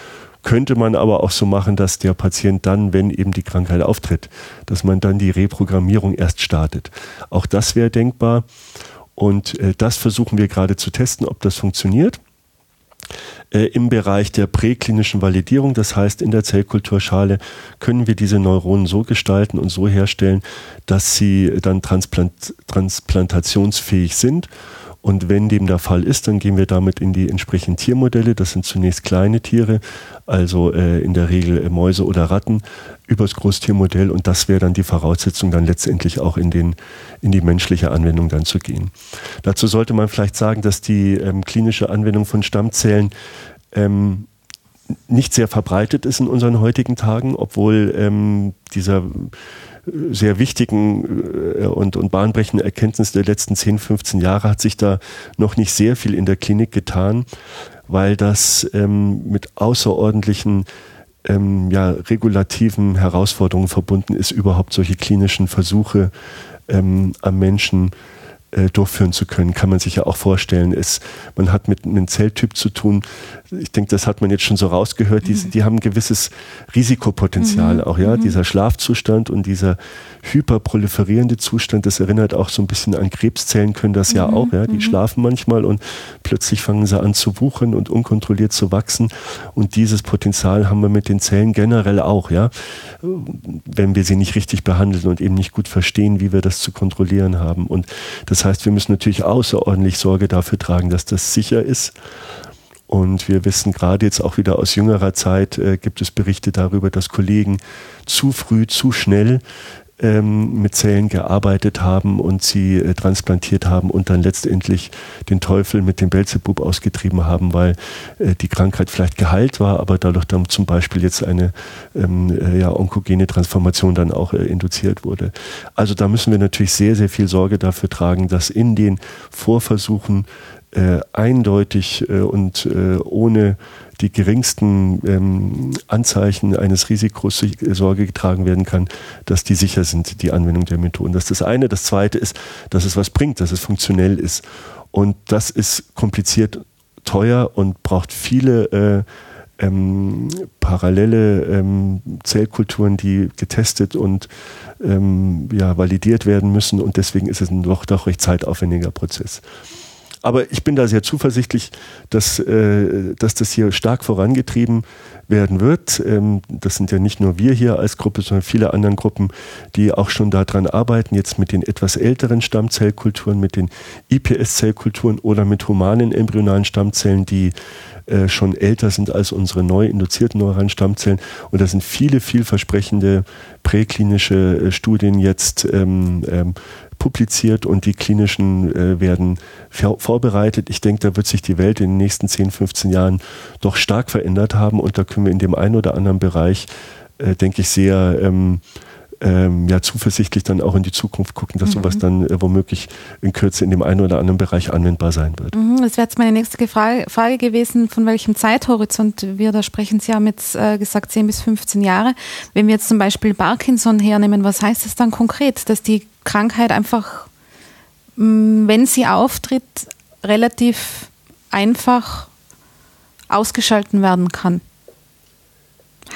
Könnte man aber auch so machen, dass der Patient dann, wenn eben die Krankheit auftritt, dass man dann die Reprogrammierung erst startet. Auch das wäre denkbar. Und äh, das versuchen wir gerade zu testen, ob das funktioniert. Äh, Im Bereich der präklinischen Validierung, das heißt in der Zellkulturschale, können wir diese Neuronen so gestalten und so herstellen, dass sie dann transplant transplantationsfähig sind und wenn dem der Fall ist, dann gehen wir damit in die entsprechenden Tiermodelle. Das sind zunächst kleine Tiere, also äh, in der Regel äh, Mäuse oder Ratten, übers Großtiermodell. Und das wäre dann die Voraussetzung, dann letztendlich auch in, den, in die menschliche Anwendung dann zu gehen. Dazu sollte man vielleicht sagen, dass die ähm, klinische Anwendung von Stammzellen ähm, nicht sehr verbreitet ist in unseren heutigen Tagen, obwohl ähm, dieser sehr wichtigen äh, und, und bahnbrechenden Erkenntnis der letzten 10, 15 Jahre hat sich da noch nicht sehr viel in der Klinik getan, weil das ähm, mit außerordentlichen ähm, ja, regulativen Herausforderungen verbunden ist, überhaupt solche klinischen Versuche ähm, am Menschen äh, durchführen zu können, kann man sich ja auch vorstellen. Es, man hat mit einem Zelltyp zu tun, ich denke, das hat man jetzt schon so rausgehört, die, mhm. die haben ein gewisses Risikopotenzial mhm. auch, ja. Mhm. Dieser Schlafzustand und dieser hyperproliferierende Zustand, das erinnert auch so ein bisschen an Krebszellen, können das ja mhm. auch, ja. Die mhm. schlafen manchmal und plötzlich fangen sie an zu wuchern und unkontrolliert zu wachsen. Und dieses Potenzial haben wir mit den Zellen generell auch, ja. Wenn wir sie nicht richtig behandeln und eben nicht gut verstehen, wie wir das zu kontrollieren haben. Und das heißt, wir müssen natürlich außerordentlich Sorge dafür tragen, dass das sicher ist. Und wir wissen gerade jetzt auch wieder aus jüngerer Zeit, äh, gibt es Berichte darüber, dass Kollegen zu früh, zu schnell ähm, mit Zellen gearbeitet haben und sie äh, transplantiert haben und dann letztendlich den Teufel mit dem Belzebub ausgetrieben haben, weil äh, die Krankheit vielleicht geheilt war, aber dadurch dann zum Beispiel jetzt eine ähm, äh, ja, onkogene Transformation dann auch äh, induziert wurde. Also da müssen wir natürlich sehr, sehr viel Sorge dafür tragen, dass in den Vorversuchen äh, eindeutig äh, und äh, ohne die geringsten ähm, Anzeichen eines Risikos Sorge getragen werden kann, dass die sicher sind, die Anwendung der Methoden. Das ist das eine. Das zweite ist, dass es was bringt, dass es funktionell ist. Und das ist kompliziert, teuer und braucht viele äh, ähm, parallele ähm, Zellkulturen, die getestet und ähm, ja, validiert werden müssen. Und deswegen ist es ein doch, doch recht zeitaufwendiger Prozess. Aber ich bin da sehr zuversichtlich, dass, äh, dass das hier stark vorangetrieben werden wird. Ähm, das sind ja nicht nur wir hier als Gruppe, sondern viele andere Gruppen, die auch schon daran arbeiten, jetzt mit den etwas älteren Stammzellkulturen, mit den IPS-Zellkulturen oder mit humanen embryonalen Stammzellen, die äh, schon älter sind als unsere neu induzierten neuralen Stammzellen. Und da sind viele vielversprechende präklinische äh, Studien jetzt ähm, ähm, publiziert und die klinischen äh, werden vorbereitet. Ich denke, da wird sich die Welt in den nächsten 10, 15 Jahren doch stark verändert haben und da können wir in dem einen oder anderen Bereich, äh, denke ich, sehr ähm, ähm, ja, zuversichtlich dann auch in die Zukunft gucken, dass mhm. sowas dann äh, womöglich in Kürze in dem einen oder anderen Bereich anwendbar sein wird. Mhm, das wäre jetzt meine nächste Frage, Frage, gewesen, von welchem Zeithorizont wir da sprechen. Sie haben jetzt äh, gesagt 10 bis 15 Jahre. Wenn wir jetzt zum Beispiel Parkinson hernehmen, was heißt das dann konkret? Dass die Krankheit einfach, mh, mm, wenn sie auftritt, relativ einfach ausgeschalten werden kann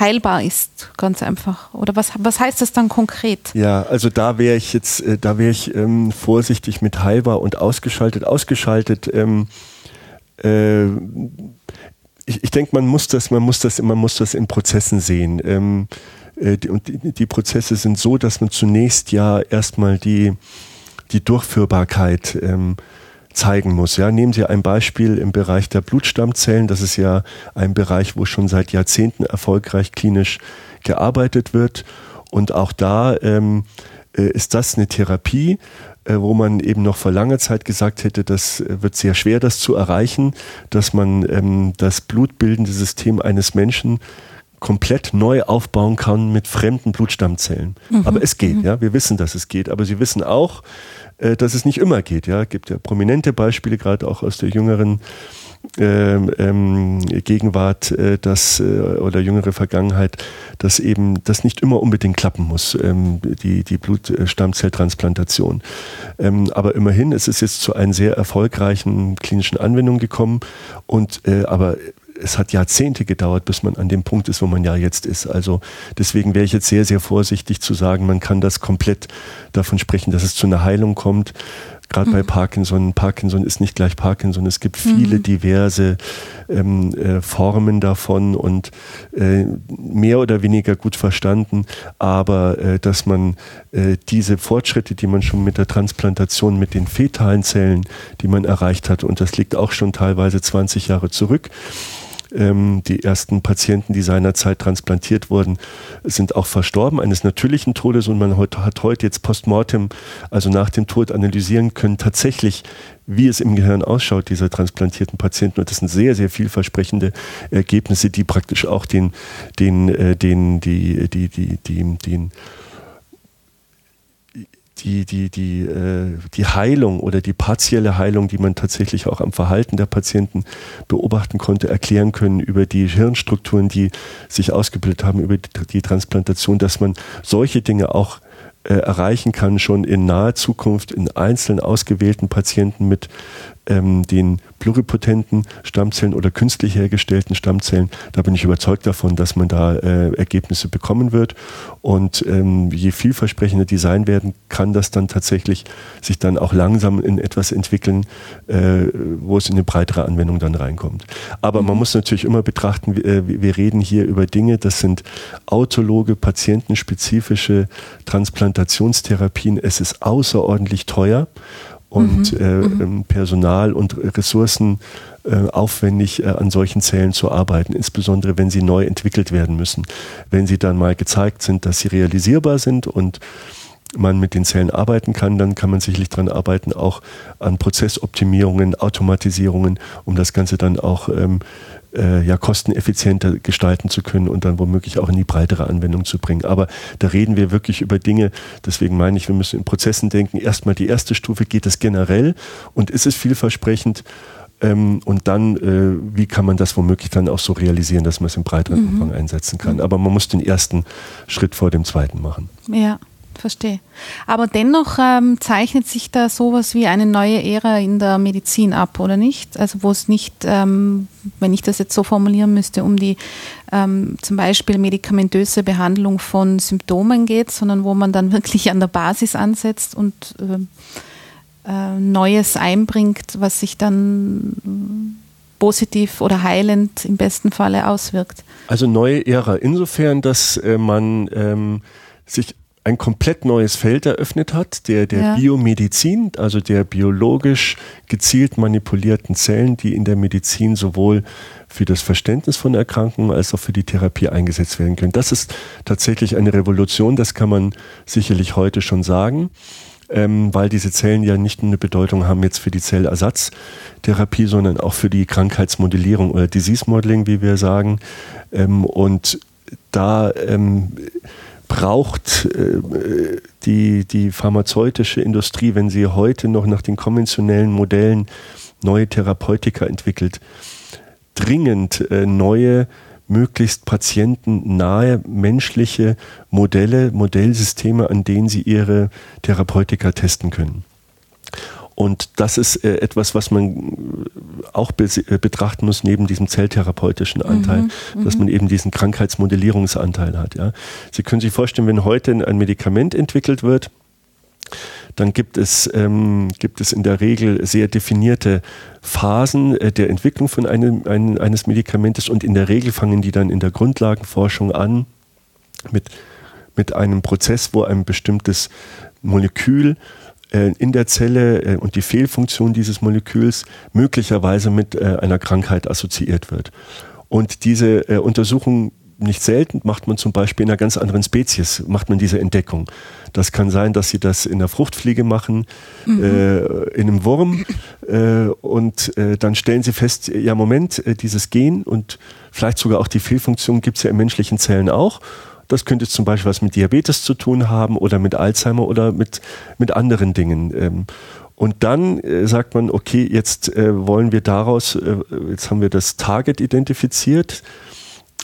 heilbar ist, ganz einfach. Oder was, was heißt das dann konkret? Ja, also da wäre ich jetzt, äh, da wäre ich ähm, vorsichtig mit heilbar und ausgeschaltet. Ausgeschaltet, ähm, äh, ich, ich denke, man muss das, man muss das, man muss das in Prozessen sehen. Ähm, äh, und die, die, Prozesse sind so, dass man zunächst ja erstmal die, die Durchführbarkeit ähm, zeigen muss. Ja, nehmen Sie ein Beispiel im Bereich der Blutstammzellen. Das ist ja ein Bereich, wo schon seit Jahrzehnten erfolgreich klinisch gearbeitet wird. Und auch da ähm, äh, ist das eine Therapie, äh, wo man eben noch vor langer Zeit gesagt hätte, das äh, wird sehr schwer, das zu erreichen, dass man ähm, das blutbildende System eines Menschen komplett neu aufbauen kann mit fremden Blutstammzellen. Mhm. Aber es geht, mhm. ja. Wir wissen, dass es geht. Aber Sie wissen auch, dass es nicht immer geht. Ja, gibt ja prominente Beispiele, gerade auch aus der jüngeren ähm, ähm, Gegenwart, äh, dass äh, oder jüngere Vergangenheit, dass eben das nicht immer unbedingt klappen muss, ähm, die die Blutstammzelltransplantation. Ähm, aber immerhin, es ist jetzt zu einer sehr erfolgreichen klinischen Anwendung gekommen und äh, aber es hat Jahrzehnte gedauert, bis man an dem Punkt ist, wo man ja jetzt ist. Also deswegen wäre ich jetzt sehr, sehr vorsichtig zu sagen, man kann das komplett davon sprechen, dass es zu einer Heilung kommt. Gerade mhm. bei Parkinson. Parkinson ist nicht gleich Parkinson. Es gibt viele mhm. diverse ähm, äh, Formen davon und äh, mehr oder weniger gut verstanden. Aber äh, dass man äh, diese Fortschritte, die man schon mit der Transplantation mit den fetalen Zellen, die man erreicht hat, und das liegt auch schon teilweise 20 Jahre zurück, ähm, die ersten Patienten, die seinerzeit transplantiert wurden, sind auch verstorben eines natürlichen Todes und man hat heute jetzt postmortem, also nach dem Tod analysieren können, tatsächlich, wie es im Gehirn ausschaut, dieser transplantierten Patienten. Und das sind sehr, sehr vielversprechende Ergebnisse, die praktisch auch den, den, äh, den, die, die, die, die, den, die, die, die, äh, die Heilung oder die partielle Heilung, die man tatsächlich auch am Verhalten der Patienten beobachten konnte, erklären können über die Hirnstrukturen, die sich ausgebildet haben, über die, Transplantation, dass man solche Dinge auch äh, erreichen kann, schon in naher Zukunft in einzelnen ausgewählten Patienten mit ähm, den pluripotenten Stammzellen oder künstlich hergestellten Stammzellen. Da bin ich überzeugt davon, dass man da äh, Ergebnisse bekommen wird. Und ähm, je vielversprechender Design werden, kann das dann tatsächlich sich dann auch langsam in etwas entwickeln, äh, wo es in eine breitere Anwendung dann reinkommt. Aber man muss natürlich immer betrachten, wir, äh, wir reden hier über Dinge, das sind autologe, patientenspezifische Transplantationstherapien. Es ist außerordentlich teuer und mhm. Äh, mhm. Ähm, Personal und Ressourcen äh, aufwendig äh, an solchen Zellen zu arbeiten, insbesondere wenn sie neu entwickelt werden müssen. Wenn sie dann mal gezeigt sind, dass sie realisierbar sind und man mit den Zellen arbeiten kann, dann kann man sicherlich daran arbeiten, auch an Prozessoptimierungen, Automatisierungen, um das Ganze dann auch ähm, äh, ja, kosteneffizienter gestalten zu können und dann womöglich auch in die breitere Anwendung zu bringen. Aber da reden wir wirklich über Dinge, deswegen meine ich, wir müssen in Prozessen denken. Erstmal die erste Stufe, geht es generell und ist es vielversprechend? Ähm, und dann, äh, wie kann man das womöglich dann auch so realisieren, dass man es im breiteren mhm. Umfang einsetzen kann. Aber man muss den ersten Schritt vor dem zweiten machen. Ja verstehe. Aber dennoch ähm, zeichnet sich da sowas wie eine neue Ära in der Medizin ab, oder nicht? Also wo es nicht, ähm, wenn ich das jetzt so formulieren müsste, um die ähm, zum Beispiel medikamentöse Behandlung von Symptomen geht, sondern wo man dann *laughs* wirklich an der Basis ansetzt und äh, äh, Neues einbringt, was sich dann positiv oder heilend im besten Falle auswirkt. Also neue Ära insofern, dass äh, man ähm, sich ein komplett neues Feld eröffnet hat, der der ja. Biomedizin, also der biologisch gezielt manipulierten Zellen, die in der Medizin sowohl für das Verständnis von Erkrankungen als auch für die Therapie eingesetzt werden können. Das ist tatsächlich eine Revolution, das kann man sicherlich heute schon sagen. Ähm, weil diese Zellen ja nicht nur eine Bedeutung haben jetzt für die Zellersatztherapie, sondern auch für die Krankheitsmodellierung oder Disease Modeling, wie wir sagen. Ähm, und da ähm, braucht äh, die, die pharmazeutische Industrie, wenn sie heute noch nach den konventionellen Modellen neue Therapeutika entwickelt, dringend äh, neue, möglichst patientennahe menschliche Modelle, Modellsysteme, an denen sie ihre Therapeutika testen können. Und das ist äh, etwas, was man äh, auch be äh, betrachten muss neben diesem zelltherapeutischen Anteil, mhm, dass mhm. man eben diesen Krankheitsmodellierungsanteil hat. Ja. Sie können sich vorstellen, wenn heute ein Medikament entwickelt wird, dann gibt es, ähm, gibt es in der Regel sehr definierte Phasen äh, der Entwicklung von einem, ein, eines Medikamentes und in der Regel fangen die dann in der Grundlagenforschung an mit, mit einem Prozess, wo ein bestimmtes Molekül in der Zelle äh, und die Fehlfunktion dieses Moleküls möglicherweise mit äh, einer Krankheit assoziiert wird. Und diese Untersuchung nicht selten macht man zum Beispiel in einer ganz anderen Spezies, macht man diese Entdeckung. Das kann sein, dass sie das in der Fruchtfliege machen, mhm. äh, in einem Wurm äh, und äh, dann stellen sie fest, ja Moment, dieses Gen und vielleicht sogar auch die Fehlfunktion gibt es ja in menschlichen Zellen auch das könnte zum Beispiel was mit Diabetes zu tun haben oder mit Alzheimer oder mit, mit anderen Dingen. Ähm, und dann äh, sagt man, okay, jetzt äh, wollen wir daraus, äh, jetzt haben wir das Target identifiziert,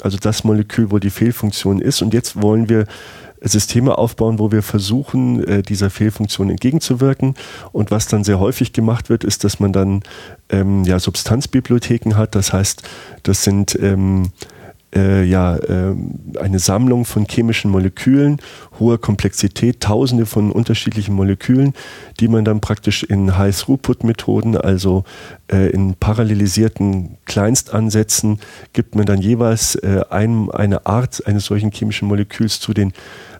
also das Molekül, wo die Fehlfunktion ist. Und jetzt wollen wir Systeme aufbauen, wo wir versuchen, dieser Fehlfunktion entgegenzuwirken. Und was dann sehr häufig gemacht wird, ist, dass man dann ähm, ja, Substanzbibliotheken hat. Das heißt, das sind ähm, äh, ja, äh, eine Sammlung von chemischen Molekülen, hoher Komplexität, tausende von unterschiedlichen Molekülen, die man dann praktisch in High-Throughput-Methoden, also äh, in parallelisierten Kleinstansätzen, gibt man dann jeweils äh, einem, eine Art eines solchen chemischen Moleküls zu, den,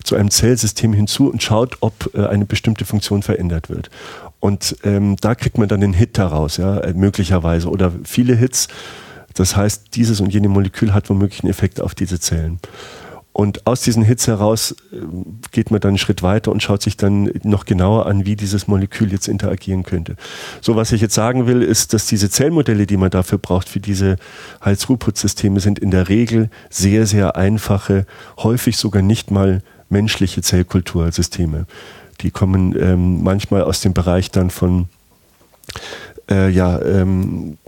zu einem Zellsystem hinzu und schaut, ob äh, eine bestimmte Funktion verändert wird. Und ähm, da kriegt man dann den Hit daraus, ja, möglicherweise, oder viele Hits. Das heißt, dieses und jene Molekül hat womöglich einen Effekt auf diese Zellen. Und aus diesen Hits heraus äh, geht man dann einen Schritt weiter und schaut sich dann noch genauer an, wie dieses Molekül jetzt interagieren könnte. So, was ich jetzt sagen will, ist, dass diese Zellmodelle, die man dafür braucht, für diese Hals-Ruhrputz-Systeme, sind in der Regel sehr, sehr einfache, häufig sogar nicht mal menschliche Zellkultursysteme. Die kommen ähm, manchmal aus dem Bereich dann von äh, ja, ähm,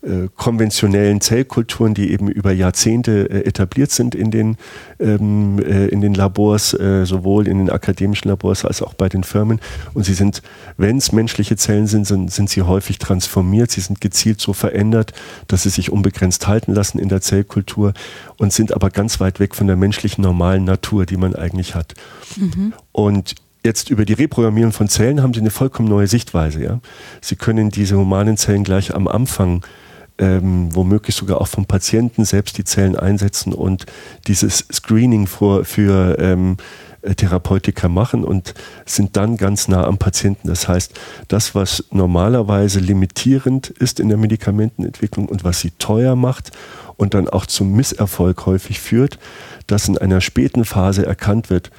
äh, konventionellen Zellkulturen, die eben über Jahrzehnte äh, etabliert sind in den, ähm, äh, in den Labors, sowohl in den akademischen Labors als auch bei den Firmen. Und sie sind, wenn es menschliche Zellen sind, sind, sind sie häufig transformiert. Sie sind gezielt so verändert, dass sie sich unbegrenzt halten lassen in der Zellkultur und sind aber ganz weit weg von der menschlichen normalen Natur, die man eigentlich hat. Mhm. Und jetzt über die Reprogrammierung von Zellen haben sie eine vollkommen neue Sichtweise. Ja? Sie können diese humanen Zellen gleich am Anfang ähm, womöglich sogar auch vom Patienten selbst die Zellen einsetzen und dieses Screening für, für ähm, äh, Therapeutika machen und sind dann ganz nah am Patienten. Das heißt, das, was normalerweise limitierend ist in der Medikamentenentwicklung und was sie teuer macht und dann auch zum Misserfolg häufig führt, dass in einer späten Phase erkannt wird,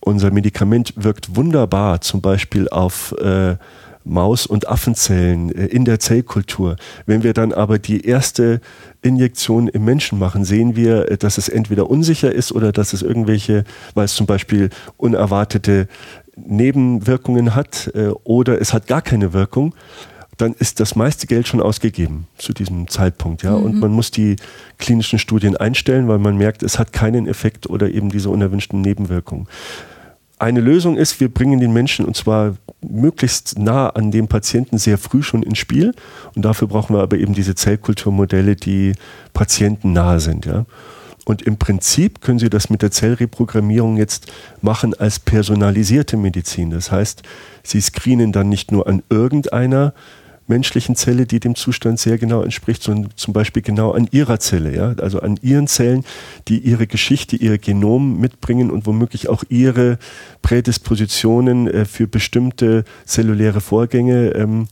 unser Medikament wirkt wunderbar, zum Beispiel auf äh, Maus- und Affenzellen äh, in der Zellkultur. Wenn wir dann aber die erste Injektion im Menschen machen, sehen wir, äh, dass es entweder unsicher ist oder dass es irgendwelche, weil es zum Beispiel unerwartete Nebenwirkungen hat äh, oder es hat gar keine Wirkung dann ist das meiste Geld schon ausgegeben zu diesem Zeitpunkt, ja. Mhm. Und man muss die klinischen Studien einstellen, weil man merkt, es hat keinen Effekt oder eben diese unerwünschten Nebenwirkungen. Eine Lösung ist, wir bringen den Menschen und zwar möglichst nah an dem Patienten sehr früh schon ins Spiel. Und dafür brauchen wir aber eben diese Zellkulturmodelle, die patientennahe sind. Ja. Und im Prinzip können Sie das mit der Zellreprogrammierung jetzt machen als personalisierte Medizin. Das heißt, Sie screenen dann nicht nur an irgendeiner menschlichen Zelle, die dem Zustand sehr genau entspricht, sondern zum Beispiel genau an ihrer Zelle, ja, also an ihren Zellen, die ihre Geschichte, ihr Genom mitbringen und womöglich auch ihre Prädispositionen äh, für bestimmte zelluläre Vorgänge ähm,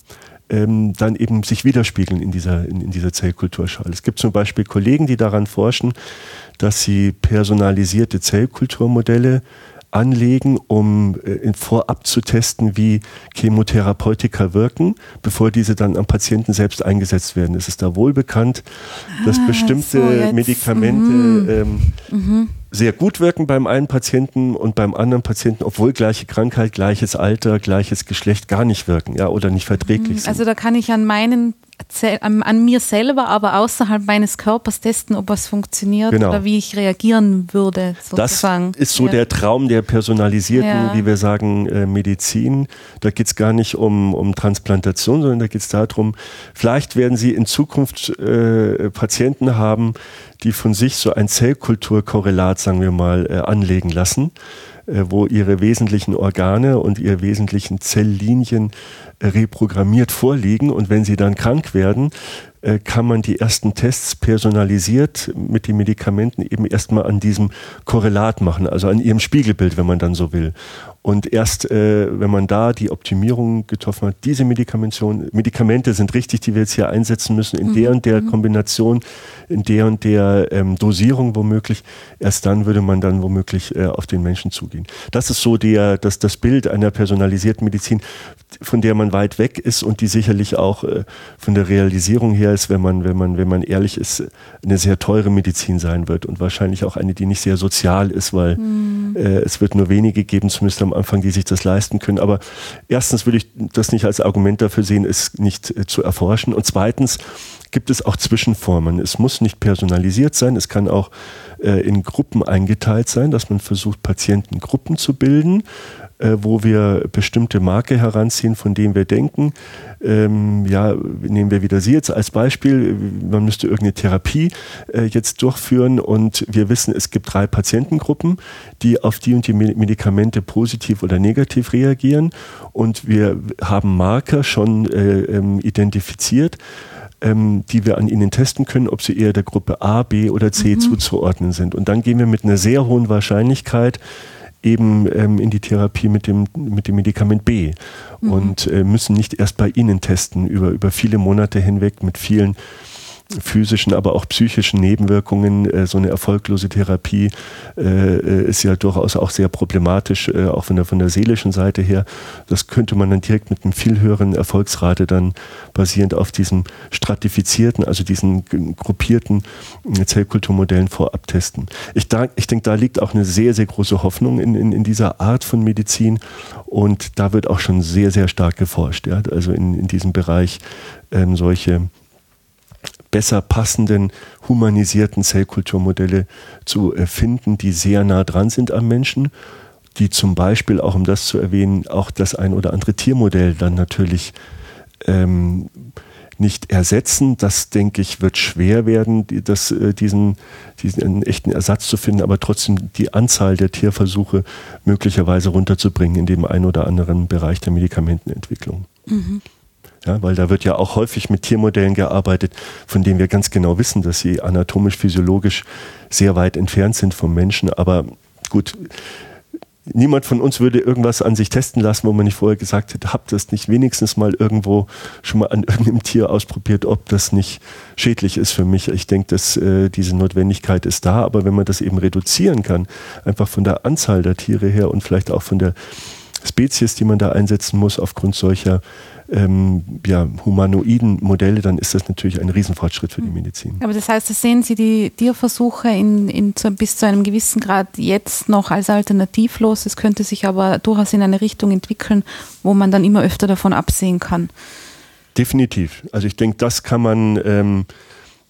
ähm, dann eben sich widerspiegeln in dieser, in, in dieser Zellkulturschale. Es gibt zum Beispiel Kollegen, die daran forschen, dass sie personalisierte Zellkulturmodelle anlegen, um äh, vorab zu testen, wie Chemotherapeutika wirken, bevor diese dann am Patienten selbst eingesetzt werden. Es ist da wohl bekannt, dass ah, bestimmte so Medikamente mhm. Ähm, mhm sehr gut wirken beim einen Patienten und beim anderen Patienten, obwohl gleiche Krankheit, gleiches Alter, gleiches Geschlecht gar nicht wirken, ja, oder nicht verträglich sind. Also da kann ich an meinen an mir selber, aber außerhalb meines Körpers testen, ob was funktioniert genau. oder wie ich reagieren würde. Sozusagen. Das ist so ja. der Traum der personalisierten, ja. wie wir sagen, äh, Medizin. Da geht es gar nicht um, um Transplantation, sondern da geht es darum, vielleicht werden Sie in Zukunft äh, Patienten haben, die von sich so ein Zellkulturkorrelat, sagen wir mal, äh, anlegen lassen, wo ihre wesentlichen Organe und ihre wesentlichen Zelllinien äh, reprogrammiert vorliegen. Und wenn sie dann krank werden, äh, kann man die ersten Tests personalisiert mit den Medikamenten eben erstmal an diesem Korrelat machen, also an ihrem Spiegelbild, wenn man dann so will. Und erst, äh, wenn man da die Optimierung getroffen hat, diese Medikamentation, Medikamente sind richtig, die wir jetzt hier einsetzen müssen, in mhm. der und der mhm. Kombination, in der und der ähm, Dosierung womöglich, erst dann würde man dann womöglich äh, auf den Menschen zugehen. Das ist so der, das, das Bild einer personalisierten Medizin, von der man weit weg ist und die sicherlich auch äh, von der Realisierung her ist, wenn man, wenn man, wenn man ehrlich ist, eine sehr teure Medizin sein wird und wahrscheinlich auch eine, die nicht sehr sozial ist, weil mhm. äh, es wird nur wenige geben, zumindest am Anfang, die sich das leisten können. Aber erstens würde ich das nicht als Argument dafür sehen, es nicht äh, zu erforschen. Und zweitens gibt es auch Zwischenformen. Es muss nicht personalisiert sein, es kann auch äh, in Gruppen eingeteilt sein, dass man versucht, Patientengruppen zu bilden äh, wo wir bestimmte Marke heranziehen, von denen wir denken, ähm, ja, nehmen wir wieder Sie jetzt als Beispiel, man müsste irgendeine Therapie äh, jetzt durchführen und wir wissen, es gibt drei Patientengruppen, die auf die und die Medikamente positiv oder negativ reagieren. Und wir haben Marker schon äh, ähm, identifiziert, ähm, die wir an ihnen testen können, ob sie eher der Gruppe A, B oder C mhm. zuzuordnen sind. Und dann gehen wir mit einer sehr hohen Wahrscheinlichkeit eben ähm, in die Therapie mit dem, mit dem Medikament B mhm. und äh, müssen nicht erst bei Ihnen testen über, über viele Monate hinweg mit vielen physischen, aber auch psychischen Nebenwirkungen. Äh, so eine erfolglose Therapie äh, äh, ist ja durchaus auch sehr problematisch, auch von der, von der seelischen Seite her. Das könnte man dann direkt mit einem viel höheren Erfolgsrate dann basierend auf diesen stratifizierten, also diesen gruppierten Zellkulturmodellen vorab testen. Ich, ich denke, da liegt auch eine sehr, sehr große Hoffnung in, in, in dieser Art von Medizin und da wird auch schon sehr, sehr stark geforscht. Ja? Also in, in diesem Bereich ähm, solche besser passenden, humanisierten Zellkulturmodelle zu finden, die sehr nah dran sind am Menschen, die zum Beispiel, auch um das zu erwähnen, auch das ein oder andere Tiermodell dann natürlich ähm, nicht ersetzen. Das, denke ich, wird schwer werden, das, äh, diesen, diesen echten Ersatz zu finden, aber trotzdem die Anzahl der Tierversuche möglicherweise runterzubringen in dem einen oder anderen Bereich der Medikamentenentwicklung. Mhm. Ja, weil da wird ja auch häufig mit Tiermodellen gearbeitet, von denen wir ganz genau wissen, dass sie anatomisch, physiologisch sehr weit entfernt sind vom Menschen. Aber gut, niemand von uns würde irgendwas an sich testen lassen, wo man nicht vorher gesagt hätte, habt das nicht wenigstens mal irgendwo schon mal an *laughs* irgendeinem Tier ausprobiert, ob das nicht schädlich ist für mich. Ich denke, dass äh, diese Notwendigkeit ist da, aber wenn man das eben reduzieren kann, einfach von der Anzahl der Tiere her und vielleicht auch von der Spezies, die man da einsetzen muss aufgrund solcher ähm, ja, humanoiden Modelle, dann ist das natürlich ein Riesenfortschritt für die Medizin. Aber das heißt, das sehen Sie die Tierversuche in, in zu, bis zu einem gewissen Grad jetzt noch als alternativlos. Es könnte sich aber durchaus in eine Richtung entwickeln, wo man dann immer öfter davon absehen kann. Definitiv. Also ich denke, das kann man, ähm,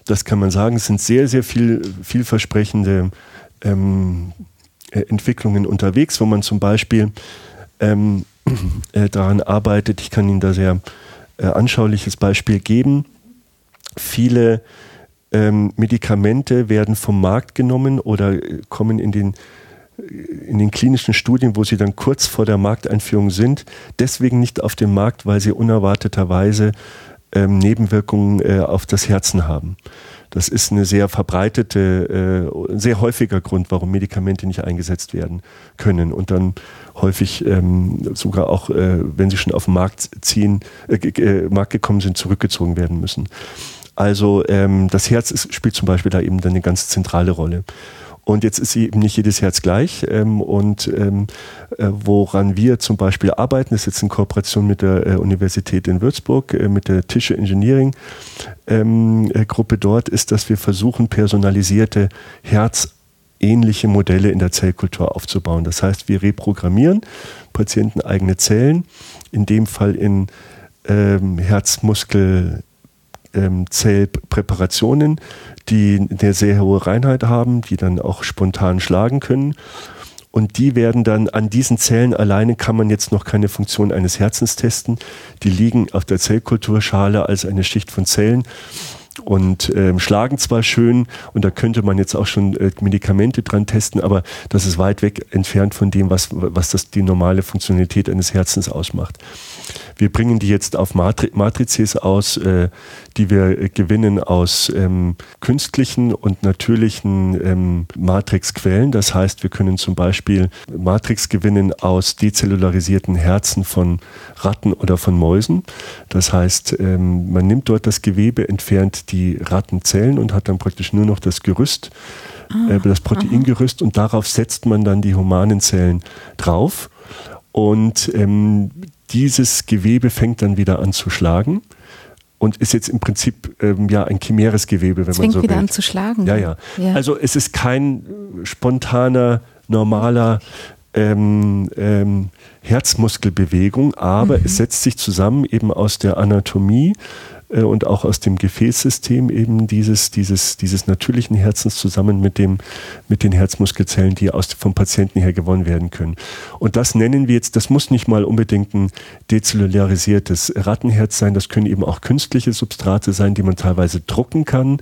das kann man sagen. Es sind sehr, sehr viel, vielversprechende ähm, äh, Entwicklungen unterwegs, wo man zum Beispiel ähm, äh, daran arbeitet. Ich kann Ihnen da sehr äh, anschauliches Beispiel geben. Viele ähm, Medikamente werden vom Markt genommen oder äh, kommen in den äh, in den klinischen Studien, wo sie dann kurz vor der Markteinführung sind, deswegen nicht auf dem Markt, weil sie unerwarteterweise ähm, Nebenwirkungen äh, auf das Herzen haben. Das ist eine sehr verbreitete, äh, sehr häufiger Grund, warum Medikamente nicht eingesetzt werden können und dann häufig ähm, sogar auch, äh, wenn sie schon auf den Markt ziehen, äh, äh, Markt gekommen sind, zurückgezogen werden müssen. Also ähm, das Herz ist, spielt zum Beispiel da eben dann eine ganz zentrale Rolle. Und jetzt ist eben nicht jedes Herz gleich. Ähm, und ähm, äh, woran wir zum Beispiel arbeiten, ist jetzt in Kooperation mit der äh, Universität in Würzburg, äh, mit der Tische Engineering ähm, äh, Gruppe dort, ist, dass wir versuchen, personalisierte herzähnliche Modelle in der Zellkultur aufzubauen. Das heißt, wir reprogrammieren patienteneigene Zellen, in dem Fall in ähm, Herzmuskel Zellpräparationen, die eine sehr hohe Reinheit haben, die dann auch spontan schlagen können. Und die werden dann an diesen Zellen alleine kann man jetzt noch keine Funktion eines Herzens testen. Die liegen auf der Zellkulturschale als eine Schicht von Zellen und ähm, schlagen zwar schön und da könnte man jetzt auch schon äh, Medikamente dran testen, aber das ist weit weg entfernt von dem, was, was das die normale Funktionalität eines Herzens ausmacht. Wir bringen die jetzt auf Matri Matrices aus, äh, die wir äh, gewinnen aus ähm, künstlichen und natürlichen ähm, Matrixquellen. Das heißt, wir können zum Beispiel Matrix gewinnen aus dezellularisierten Herzen von Ratten oder von Mäusen. Das heißt, ähm, man nimmt dort das Gewebe, entfernt die Rattenzellen und hat dann praktisch nur noch das Gerüst, ah, äh, das Proteingerüst und darauf setzt man dann die humanen Zellen drauf. Und ähm, dieses Gewebe fängt dann wieder an zu schlagen und ist jetzt im Prinzip ähm, ja ein chimäres Gewebe, wenn es man so will. fängt wieder an zu schlagen. Ja, ja, ja, Also es ist kein spontaner, normaler ähm, ähm, Herzmuskelbewegung, aber mhm. es setzt sich zusammen eben aus der Anatomie äh, und auch aus dem Gefäßsystem eben dieses, dieses, dieses natürlichen Herzens zusammen mit, dem, mit den Herzmuskelzellen, die aus, vom Patienten her gewonnen werden können. Und das nennen wir jetzt, das muss nicht mal unbedingt ein dezellularisiertes Rattenherz sein, das können eben auch künstliche Substrate sein, die man teilweise drucken kann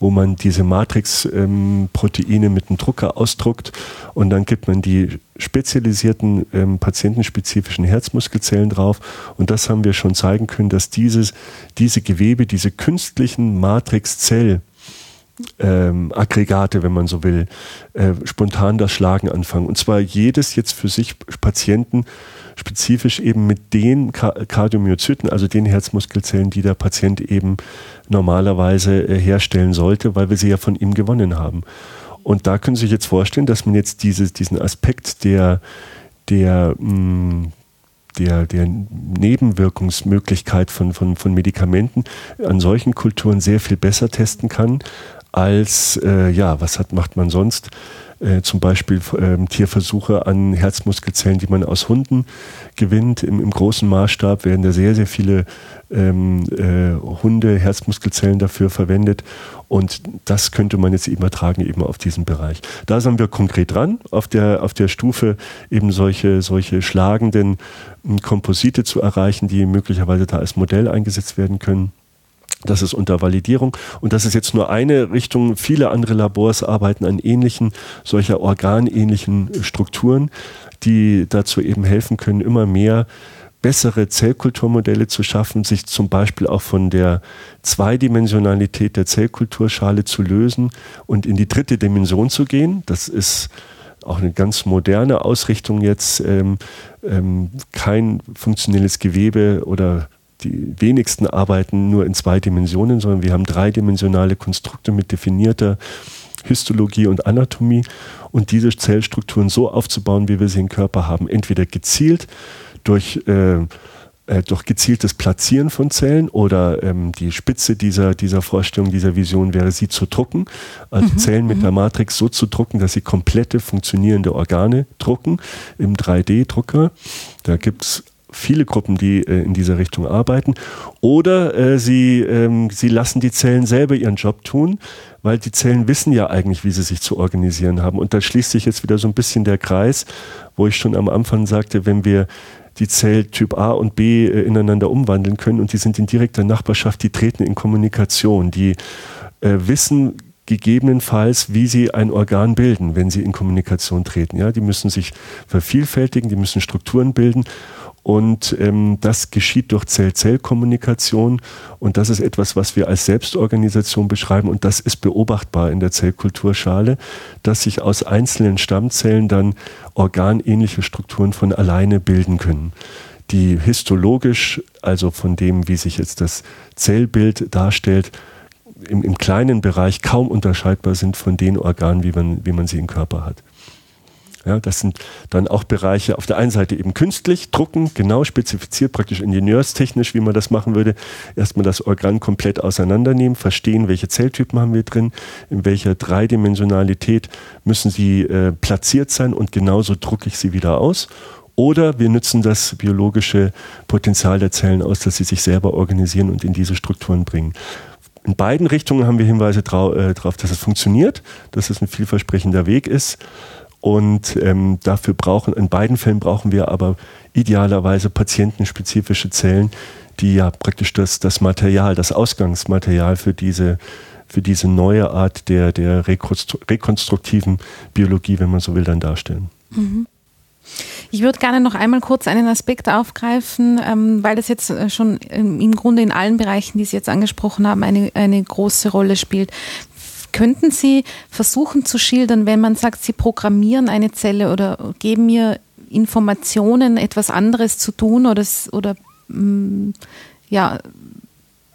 wo man diese Matrix-Proteine mit einem Drucker ausdruckt und dann gibt man die spezialisierten ähm, patientenspezifischen Herzmuskelzellen drauf. Und das haben wir schon zeigen können, dass dieses, diese Gewebe, diese künstlichen Matrix-Zell ähm, Aggregate, wenn man so will, äh, spontan das Schlagen anfangen. Und zwar jedes jetzt für sich Patienten spezifisch eben mit den Kardiomyozyten, also den Herzmuskelzellen, die der Patient eben normalerweise äh, herstellen sollte, weil wir sie ja von ihm gewonnen haben. Und da können Sie sich jetzt vorstellen, dass man jetzt diese, diesen Aspekt der, der, mh, mm, der, der Nebenwirkungsmöglichkeit von, von, von Medikamenten an solchen Kulturen sehr viel besser testen kann, als, äh, ja, was hat, macht man sonst? Äh, zum Beispiel äh, Tierversuche an Herzmuskelzellen, die man aus Hunden gewinnt. Im, im großen Maßstab werden da sehr, sehr viele ähm, äh, Hunde, Herzmuskelzellen dafür verwendet. Und das könnte man jetzt übertragen eben auf diesen Bereich. Da sind wir konkret dran, auf der, auf der Stufe eben solche, solche schlagenden ähm, Komposite zu erreichen, die möglicherweise da als Modell eingesetzt werden können. Das ist unter Validierung. Und das ist jetzt nur eine Richtung. Viele andere Labors arbeiten an ähnlichen, solcher organähnlichen Strukturen, die dazu eben helfen können, immer mehr bessere Zellkulturmodelle zu schaffen, sich zum Beispiel auch von der Zweidimensionalität der Zellkulturschale zu lösen und in die dritte Dimension zu gehen. Das ist auch eine ganz moderne Ausrichtung jetzt, ähm, ähm, kein funktionelles Gewebe oder die wenigsten arbeiten nur in zwei Dimensionen, sondern wir haben dreidimensionale Konstrukte mit definierter Histologie und Anatomie und diese Zellstrukturen so aufzubauen, wie wir sie im Körper haben, entweder gezielt durch äh, äh, durch gezieltes Platzieren von Zellen oder ähm, die Spitze dieser, dieser Vorstellung, dieser Vision wäre, sie zu drucken. Also mhm. Zellen mit mhm. der Matrix so zu drucken, dass sie komplette funktionierende Organe drucken im 3D-Drucker. Da gibt es viele Gruppen, die äh, in dieser Richtung arbeiten. Oder äh, sie, ähm, sie lassen die Zellen selber ihren Job tun, weil die Zellen wissen ja eigentlich, wie sie sich zu organisieren haben. Und da schließt sich jetzt wieder so ein bisschen der Kreis, wo ich schon am Anfang sagte, wenn wir die Zelltyp A und B äh, ineinander umwandeln können und die sind in direkter Nachbarschaft, die treten in Kommunikation, die äh, wissen gegebenenfalls, wie sie ein Organ bilden, wenn sie in Kommunikation treten. Ja, die müssen sich vervielfältigen, die müssen Strukturen bilden und ähm, das geschieht durch Zell-Zell-Kommunikation. Und das ist etwas, was wir als Selbstorganisation beschreiben. Und das ist beobachtbar in der Zellkulturschale, dass sich aus einzelnen Stammzellen dann organähnliche Strukturen von alleine bilden können die histologisch, also von dem, wie sich jetzt das Zellbild darstellt, im, im kleinen Bereich kaum unterscheidbar sind von den Organen, wie man, wie man sie im Körper hat. Ja, das sind dann auch Bereiche auf der einen Seite eben künstlich, drucken, genau spezifiziert, praktisch ingenieurstechnisch, wie man das machen würde. Erstmal das Organ komplett auseinandernehmen, verstehen, welche Zelltypen haben wir drin, in welcher Dreidimensionalität müssen sie äh, platziert sein und genauso drucke ich sie wieder aus. Oder wir nutzen das biologische Potenzial der Zellen aus, dass sie sich selber organisieren und in diese Strukturen bringen. In beiden Richtungen haben wir Hinweise darauf, äh, dass es funktioniert, dass es ein vielversprechender Weg ist. Und ähm, dafür brauchen, in beiden Fällen brauchen wir aber idealerweise patientenspezifische Zellen, die ja praktisch das, das Material, das Ausgangsmaterial für diese, für diese neue Art der, der rekonstruktiven Biologie, wenn man so will, dann darstellen. Mhm. Ich würde gerne noch einmal kurz einen Aspekt aufgreifen, ähm, weil das jetzt äh, schon im Grunde in allen Bereichen, die Sie jetzt angesprochen haben, eine, eine große Rolle spielt. Könnten Sie versuchen zu schildern, wenn man sagt, Sie programmieren eine Zelle oder geben mir Informationen, etwas anderes zu tun oder, oder mm, ja,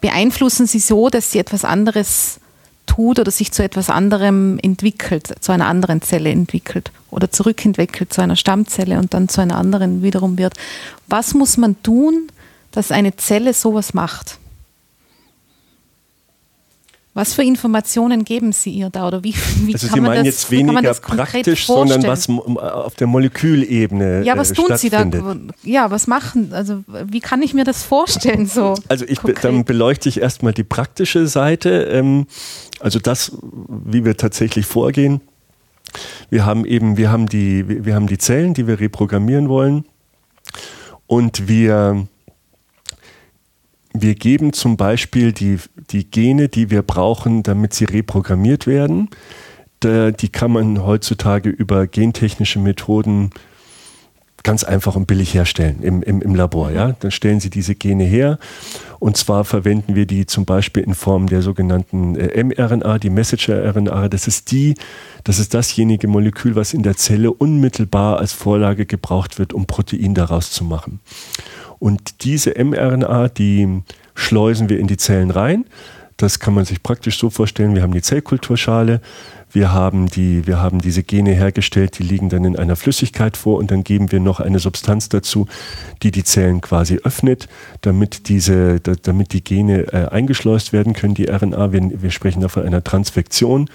beeinflussen Sie so, dass sie etwas anderes tut oder sich zu etwas anderem entwickelt, zu einer anderen Zelle entwickelt oder zurückentwickelt zu einer Stammzelle und dann zu einer anderen wiederum wird. Was muss man tun, dass eine Zelle sowas macht? Was für Informationen geben Sie ihr da oder wie, wie also kann Sie meinen das, jetzt weniger praktisch, sondern was auf der Molekülebene Ja, was äh, tun Sie da? Ja, was machen? Also wie kann ich mir das vorstellen so? Also ich dann beleuchte ich erstmal die praktische Seite, ähm, also das, wie wir tatsächlich vorgehen. Wir haben eben, wir haben die, wir haben die Zellen, die wir reprogrammieren wollen und wir wir geben zum Beispiel die, die Gene, die wir brauchen, damit sie reprogrammiert werden. Die kann man heutzutage über gentechnische Methoden ganz einfach und billig herstellen im, im, im Labor. Ja? Dann stellen Sie diese Gene her und zwar verwenden wir die zum Beispiel in Form der sogenannten äh, mRNA, die Messenger-RNA. Das ist die, das ist dasjenige Molekül, was in der Zelle unmittelbar als Vorlage gebraucht wird, um Protein daraus zu machen. Und diese mRNA, die schleusen wir in die Zellen rein. Das kann man sich praktisch so vorstellen. Wir haben die Zellkulturschale, wir haben, die, wir haben diese Gene hergestellt, die liegen dann in einer Flüssigkeit vor und dann geben wir noch eine Substanz dazu, die die Zellen quasi öffnet, damit, diese, damit die Gene äh, eingeschleust werden können, die RNA. Wir, wir sprechen da von einer Transfektion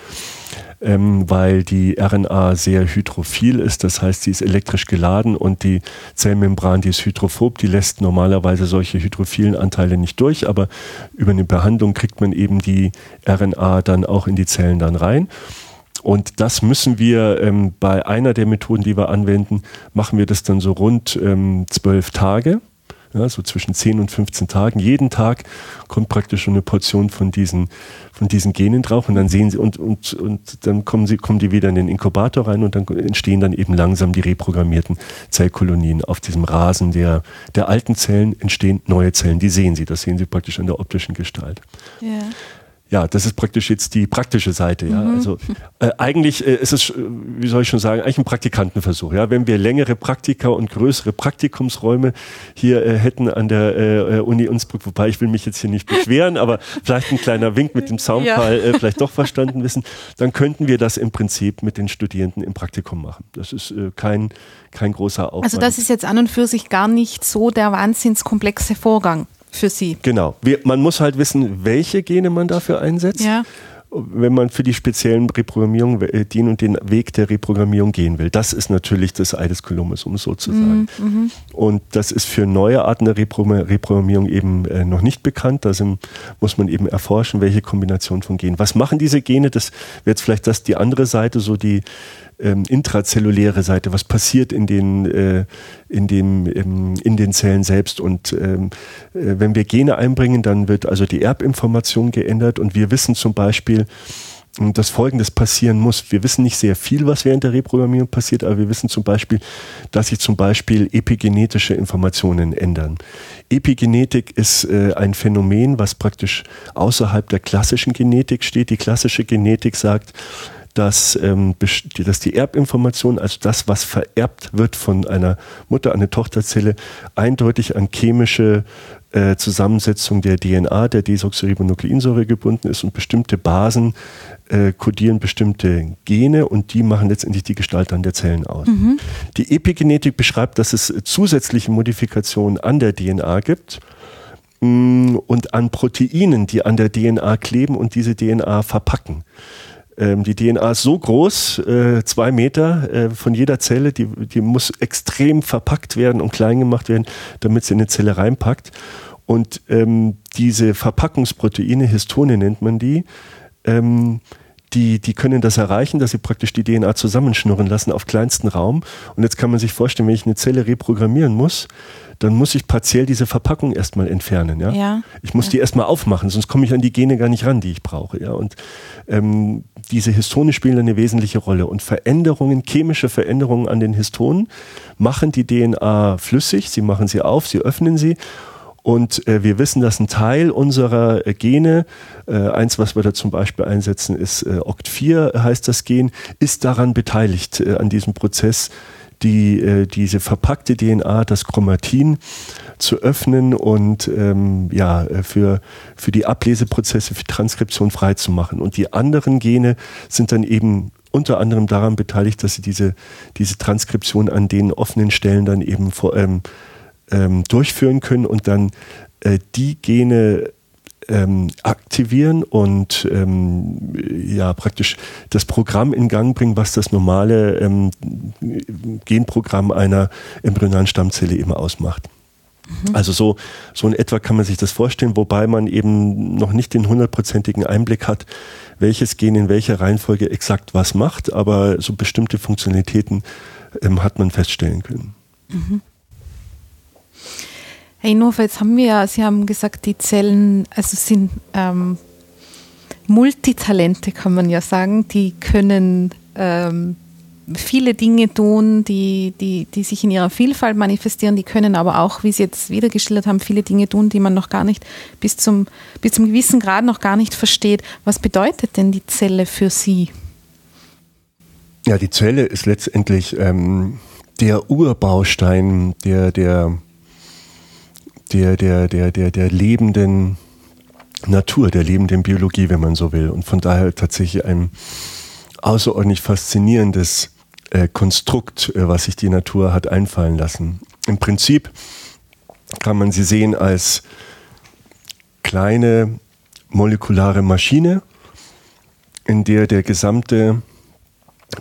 ähm, weil die RNA sehr hydrophil ist. Das heißt, sie ist elektrisch geladen und die Zellmembran, die ist hydrophob, die lässt normalerweise solche hydrophilen Anteile nicht durch, aber über eine Behandlung kriegt man eben die RNA dann auch in die Zellen dann rein. Und das müssen wir ähm, bei einer der Methoden, die wir anwenden, machen wir das dann so rund ähm, zwölf Tage ja, so zwischen 10 und 15 Tagen. Jeden Tag kommt praktisch schon eine Portion von diesen, von diesen Genen drauf und dann sehen sie und, und, und dann kommen sie, kommen die wieder in den Inkubator rein und dann entstehen dann eben langsam die reprogrammierten Zellkolonien. Auf diesem Rasen der, der alten Zellen entstehen neue Zellen. Die sehen Sie. Das sehen Sie praktisch an der optischen Gestalt. Ja. Ja, das ist praktisch jetzt die praktische Seite. Ja, mhm. also äh, eigentlich äh, ist es, wie soll ich schon sagen, eigentlich ein Praktikantenversuch. Ja, wenn wir längere Praktika und größere Praktikumsräume hier äh, hätten an der äh, äh Uni Innsbruck, wobei ich will mich jetzt hier nicht *laughs* beschweren, aber vielleicht ein kleiner Wink mit dem Soundfall ja. äh, vielleicht doch verstanden wissen, dann könnten wir das im Prinzip mit den Studierenden im Praktikum machen. Das ist äh, kein kein großer Aufwand. Also das ist jetzt an und für sich gar nicht so der wahnsinnskomplexe Vorgang für Sie. Genau. Wir, man muss halt wissen, welche Gene man dafür einsetzt. Ja. Wenn man für die speziellen Reprogrammierungen äh, den und den Weg der Reprogrammierung gehen will. Das ist natürlich das Ei des Kolumbus, um es so zu sagen. Mhm. mhm. Und das ist für neue Arten der Reprogrammierung eben äh, noch nicht bekannt. Da sind, muss man eben erforschen, welche Kombination von Genen. Was machen diese Gene? Das wäre jetzt vielleicht das die andere Seite, so die ähm, intrazelluläre Seite, was passiert in den, äh, in, dem, ähm, in den Zellen selbst. Und ähm, äh, wenn wir Gene einbringen, dann wird also die Erbinformation geändert und wir wissen zum Beispiel, dass Folgendes passieren muss. Wir wissen nicht sehr viel, was während der Reprogrammierung passiert, aber wir wissen zum Beispiel, dass sich zum Beispiel epigenetische Informationen ändern. Epigenetik ist äh, ein Phänomen, was praktisch außerhalb der klassischen Genetik steht. Die klassische Genetik sagt, dass, ähm, dass die Erbinformation, also das, was vererbt wird von einer Mutter an eine Tochterzelle, eindeutig an chemische äh, Zusammensetzung der DNA, der Desoxyribonukleinsäure gebunden ist und bestimmte Basen äh, kodieren bestimmte Gene und die machen letztendlich die Gestalt an der Zellen aus. Mhm. Die Epigenetik beschreibt, dass es zusätzliche Modifikationen an der DNA gibt mm, und an Proteinen, die an der DNA kleben und diese DNA verpacken. Ähm, die DNA ist so groß, äh, zwei Meter äh, von jeder Zelle, die, die muss extrem verpackt werden und klein gemacht werden, damit sie in eine Zelle reinpackt. Und ähm, diese Verpackungsproteine, Histone nennt man die, ähm, die, die können das erreichen, dass sie praktisch die DNA zusammenschnurren lassen auf kleinsten Raum. Und jetzt kann man sich vorstellen, wenn ich eine Zelle reprogrammieren muss, dann muss ich partiell diese Verpackung erstmal entfernen. Ja? ja. Ich muss ja. die erstmal aufmachen, sonst komme ich an die Gene gar nicht ran, die ich brauche. Ja? Und ähm, diese Histone spielen eine wesentliche Rolle. Und Veränderungen, chemische Veränderungen an den Histonen machen die DNA flüssig, sie machen sie auf, sie öffnen sie und äh, wir wissen, dass ein Teil unserer äh, Gene, äh, eins, was wir da zum Beispiel einsetzen, ist äh, OCT4 heißt das Gen, ist daran beteiligt äh, an diesem Prozess, die, diese verpackte DNA, das Chromatin, zu öffnen und ähm, ja, für, für die Ableseprozesse, für Transkription freizumachen. Und die anderen Gene sind dann eben unter anderem daran beteiligt, dass sie diese, diese Transkription an den offenen Stellen dann eben vor, ähm, ähm, durchführen können und dann äh, die Gene ähm, aktivieren und ähm, ja praktisch das Programm in Gang bringen, was das normale ähm, Genprogramm einer embryonalen Stammzelle eben ausmacht. Mhm. Also so, so in etwa kann man sich das vorstellen, wobei man eben noch nicht den hundertprozentigen Einblick hat, welches Gen in welcher Reihenfolge exakt was macht, aber so bestimmte Funktionalitäten ähm, hat man feststellen können. Mhm. Herr Inhofer, jetzt haben wir ja, Sie haben gesagt, die Zellen also sind ähm, Multitalente, kann man ja sagen. Die können ähm, viele Dinge tun, die, die, die sich in ihrer Vielfalt manifestieren. Die können aber auch, wie Sie jetzt wiedergeschildert haben, viele Dinge tun, die man noch gar nicht bis zum, bis zum gewissen Grad noch gar nicht versteht. Was bedeutet denn die Zelle für Sie? Ja, die Zelle ist letztendlich ähm, der Urbaustein der, der der, der, der, der, der lebenden Natur, der lebenden Biologie, wenn man so will. Und von daher tatsächlich ein außerordentlich faszinierendes äh, Konstrukt, äh, was sich die Natur hat einfallen lassen. Im Prinzip kann man sie sehen als kleine molekulare Maschine, in der der gesamte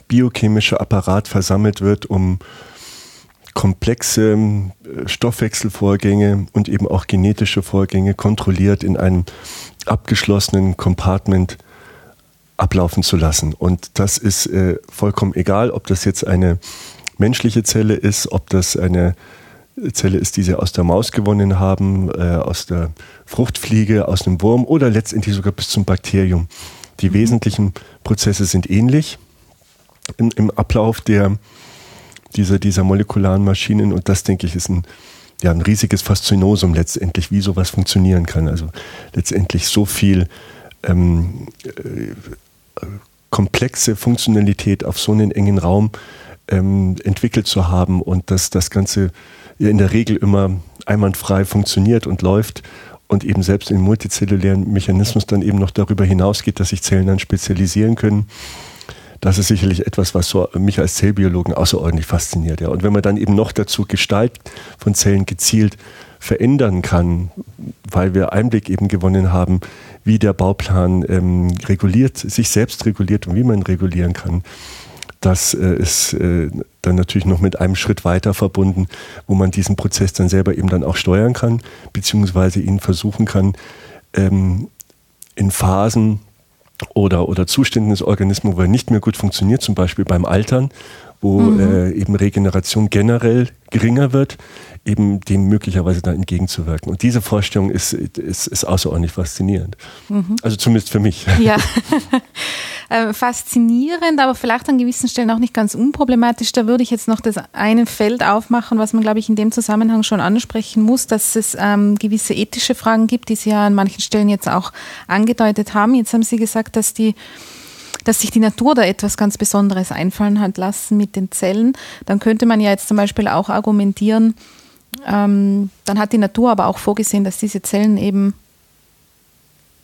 biochemische Apparat versammelt wird, um komplexe äh, Stoffwechselvorgänge und eben auch genetische Vorgänge kontrolliert in einem abgeschlossenen Compartment ablaufen zu lassen. Und das ist äh, vollkommen egal, ob das jetzt eine menschliche Zelle ist, ob das eine Zelle ist, die sie aus der Maus gewonnen haben, äh, aus der Fruchtfliege, aus einem Wurm oder letztendlich sogar bis zum Bakterium. Die mhm. wesentlichen Prozesse sind ähnlich im, im Ablauf der dieser, dieser molekularen Maschinen. Und das, denke ich, ist ein, ja, ein riesiges Faszinosum letztendlich, wie sowas funktionieren kann. Also letztendlich so viel ähm, äh, komplexe Funktionalität auf so einen engen Raum ähm, entwickelt zu haben und dass das Ganze in der Regel immer einwandfrei funktioniert und läuft und eben selbst im multizellulären Mechanismus dann eben noch darüber hinausgeht, dass sich Zellen dann spezialisieren können. Das ist sicherlich etwas, was so mich als Zellbiologen außerordentlich fasziniert. Ja. Und wenn man dann eben noch dazu Gestalt von Zellen gezielt verändern kann, weil wir Einblick eben gewonnen haben, wie der Bauplan ähm, reguliert, sich selbst reguliert und wie man regulieren kann, das äh, ist äh, dann natürlich noch mit einem Schritt weiter verbunden, wo man diesen Prozess dann selber eben dann auch steuern kann, beziehungsweise ihn versuchen kann, ähm, in Phasen oder, oder Zuständen des Organismus, wo er nicht mehr gut funktioniert, zum Beispiel beim Altern, wo mhm. äh, eben Regeneration generell geringer wird, eben dem möglicherweise dann entgegenzuwirken. Und diese Vorstellung ist, ist, ist außerordentlich faszinierend. Mhm. Also zumindest für mich. Ja, *laughs* *laughs* äh, faszinierend, aber vielleicht an gewissen Stellen auch nicht ganz unproblematisch. Da würde ich jetzt noch das eine Feld aufmachen, was man, glaube ich, in dem Zusammenhang schon ansprechen muss, dass es ähm, gewisse ethische Fragen gibt, die Sie ja an manchen Stellen jetzt auch angedeutet haben. Jetzt haben Sie gesagt, dass die dass sich die Natur da etwas ganz Besonderes einfallen hat lassen mit den Zellen, dann könnte man ja jetzt zum Beispiel auch argumentieren, ähm, dann hat die Natur aber auch vorgesehen, dass diese Zellen eben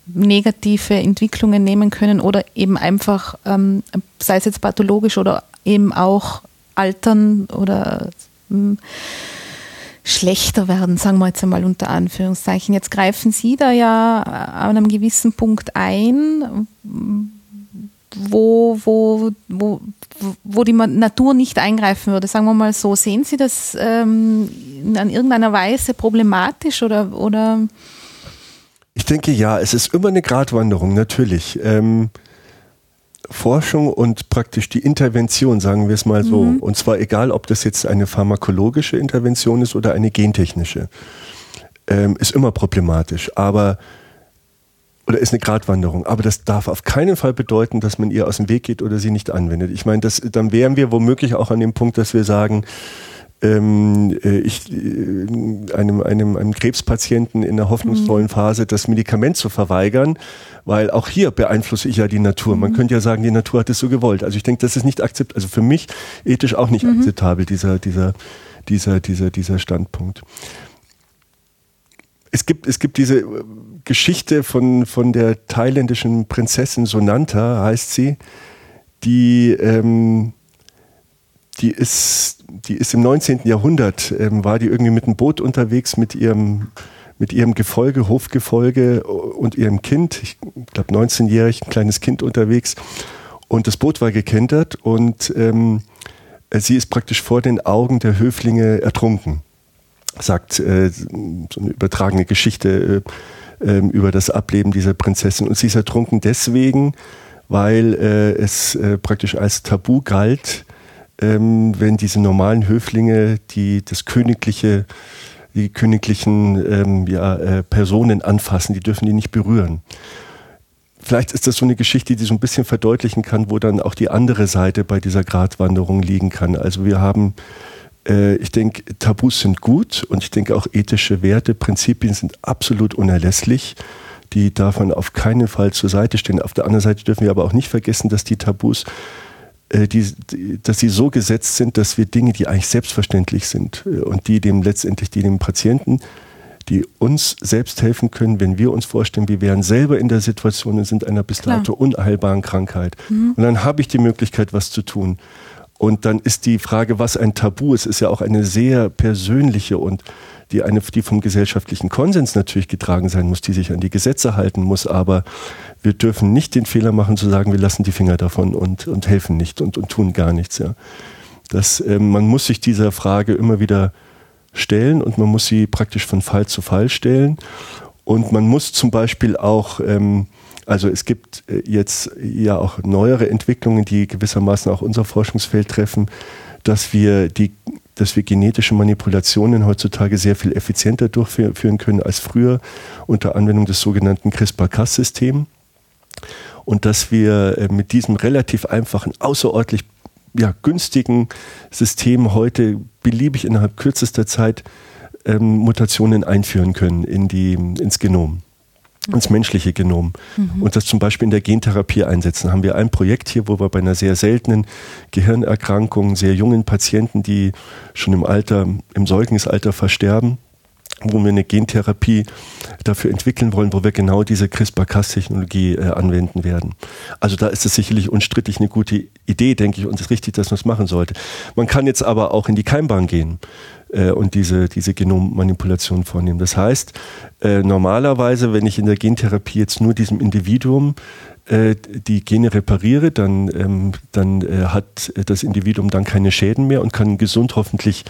negative Entwicklungen nehmen können oder eben einfach, ähm, sei es jetzt pathologisch oder eben auch altern oder ähm, schlechter werden, sagen wir jetzt einmal unter Anführungszeichen. Jetzt greifen Sie da ja an einem gewissen Punkt ein, wo, wo, wo, wo die Natur nicht eingreifen würde. Sagen wir mal so, sehen Sie das ähm, in irgendeiner Weise problematisch oder, oder? Ich denke ja, es ist immer eine Gratwanderung, natürlich. Ähm, Forschung und praktisch die Intervention, sagen wir es mal so. Mhm. Und zwar egal, ob das jetzt eine pharmakologische Intervention ist oder eine gentechnische, ähm, ist immer problematisch. Aber oder ist eine Gratwanderung. Aber das darf auf keinen Fall bedeuten, dass man ihr aus dem Weg geht oder sie nicht anwendet. Ich meine, das, dann wären wir womöglich auch an dem Punkt, dass wir sagen, ähm, äh, ich, äh, einem, einem, einem Krebspatienten in der hoffnungsvollen mhm. Phase das Medikament zu verweigern, weil auch hier beeinflusse ich ja die Natur. Man mhm. könnte ja sagen, die Natur hat es so gewollt. Also ich denke, das ist nicht akzeptabel, also für mich ethisch auch nicht mhm. akzeptabel, dieser, dieser, dieser, dieser, dieser Standpunkt es gibt, es gibt diese äh, Geschichte von, von der thailändischen Prinzessin Sonanta, heißt sie, die, ähm, die, ist, die ist im 19. Jahrhundert, ähm, war die irgendwie mit einem Boot unterwegs mit ihrem, mit ihrem Gefolge, Hofgefolge und ihrem Kind, ich glaube 19-jährig, ein kleines Kind unterwegs. Und das Boot war gekentert und ähm, sie ist praktisch vor den Augen der Höflinge ertrunken sagt äh, so eine übertragene Geschichte äh, äh, über das Ableben dieser Prinzessin. Und sie ist ertrunken deswegen, weil äh, es äh, praktisch als Tabu galt, ähm, wenn diese normalen Höflinge, die das königliche, die königlichen ähm, ja, äh, Personen anfassen, die dürfen die nicht berühren. Vielleicht ist das so eine Geschichte, die so ein bisschen verdeutlichen kann, wo dann auch die andere Seite bei dieser Gratwanderung liegen kann. Also wir haben ich denke, Tabus sind gut und ich denke auch ethische Werte, Prinzipien sind absolut unerlässlich. Die darf man auf keinen Fall zur Seite stellen. Auf der anderen Seite dürfen wir aber auch nicht vergessen, dass die Tabus, äh, die, dass sie so gesetzt sind, dass wir Dinge, die eigentlich selbstverständlich sind äh, und die dem letztendlich, die dem Patienten, die uns selbst helfen können, wenn wir uns vorstellen, wir wären selber in der Situation und sind einer bis dato unheilbaren Krankheit. Mhm. Und dann habe ich die Möglichkeit, was zu tun. Und dann ist die Frage, was ein Tabu ist, ist ja auch eine sehr persönliche und die, eine, die vom gesellschaftlichen Konsens natürlich getragen sein muss, die sich an die Gesetze halten muss. Aber wir dürfen nicht den Fehler machen zu sagen, wir lassen die Finger davon und, und helfen nicht und, und tun gar nichts. Ja. Das, äh, man muss sich dieser Frage immer wieder stellen und man muss sie praktisch von Fall zu Fall stellen. Und man muss zum Beispiel auch ähm, also es gibt äh, jetzt ja auch neuere Entwicklungen, die gewissermaßen auch unser Forschungsfeld treffen, dass wir die dass wir genetische Manipulationen heutzutage sehr viel effizienter durchführen können als früher unter Anwendung des sogenannten CRISPR-Cas-Systems. Und dass wir äh, mit diesem relativ einfachen, außerordentlich ja, günstigen System heute beliebig innerhalb kürzester Zeit ähm, Mutationen einführen können in die, ins Genom. Ins menschliche Genom mhm. und das zum Beispiel in der Gentherapie einsetzen. Haben wir ein Projekt hier, wo wir bei einer sehr seltenen Gehirnerkrankung, sehr jungen Patienten, die schon im Alter, im Säuglingsalter versterben, wo wir eine Gentherapie dafür entwickeln wollen, wo wir genau diese CRISPR-Cas-Technologie äh, anwenden werden. Also da ist es sicherlich unstrittig eine gute Idee, denke ich, und es ist richtig, dass man es machen sollte. Man kann jetzt aber auch in die Keimbahn gehen äh, und diese, diese Genommanipulation vornehmen. Das heißt, äh, normalerweise, wenn ich in der Gentherapie jetzt nur diesem Individuum äh, die Gene repariere, dann, ähm, dann äh, hat das Individuum dann keine Schäden mehr und kann gesund hoffentlich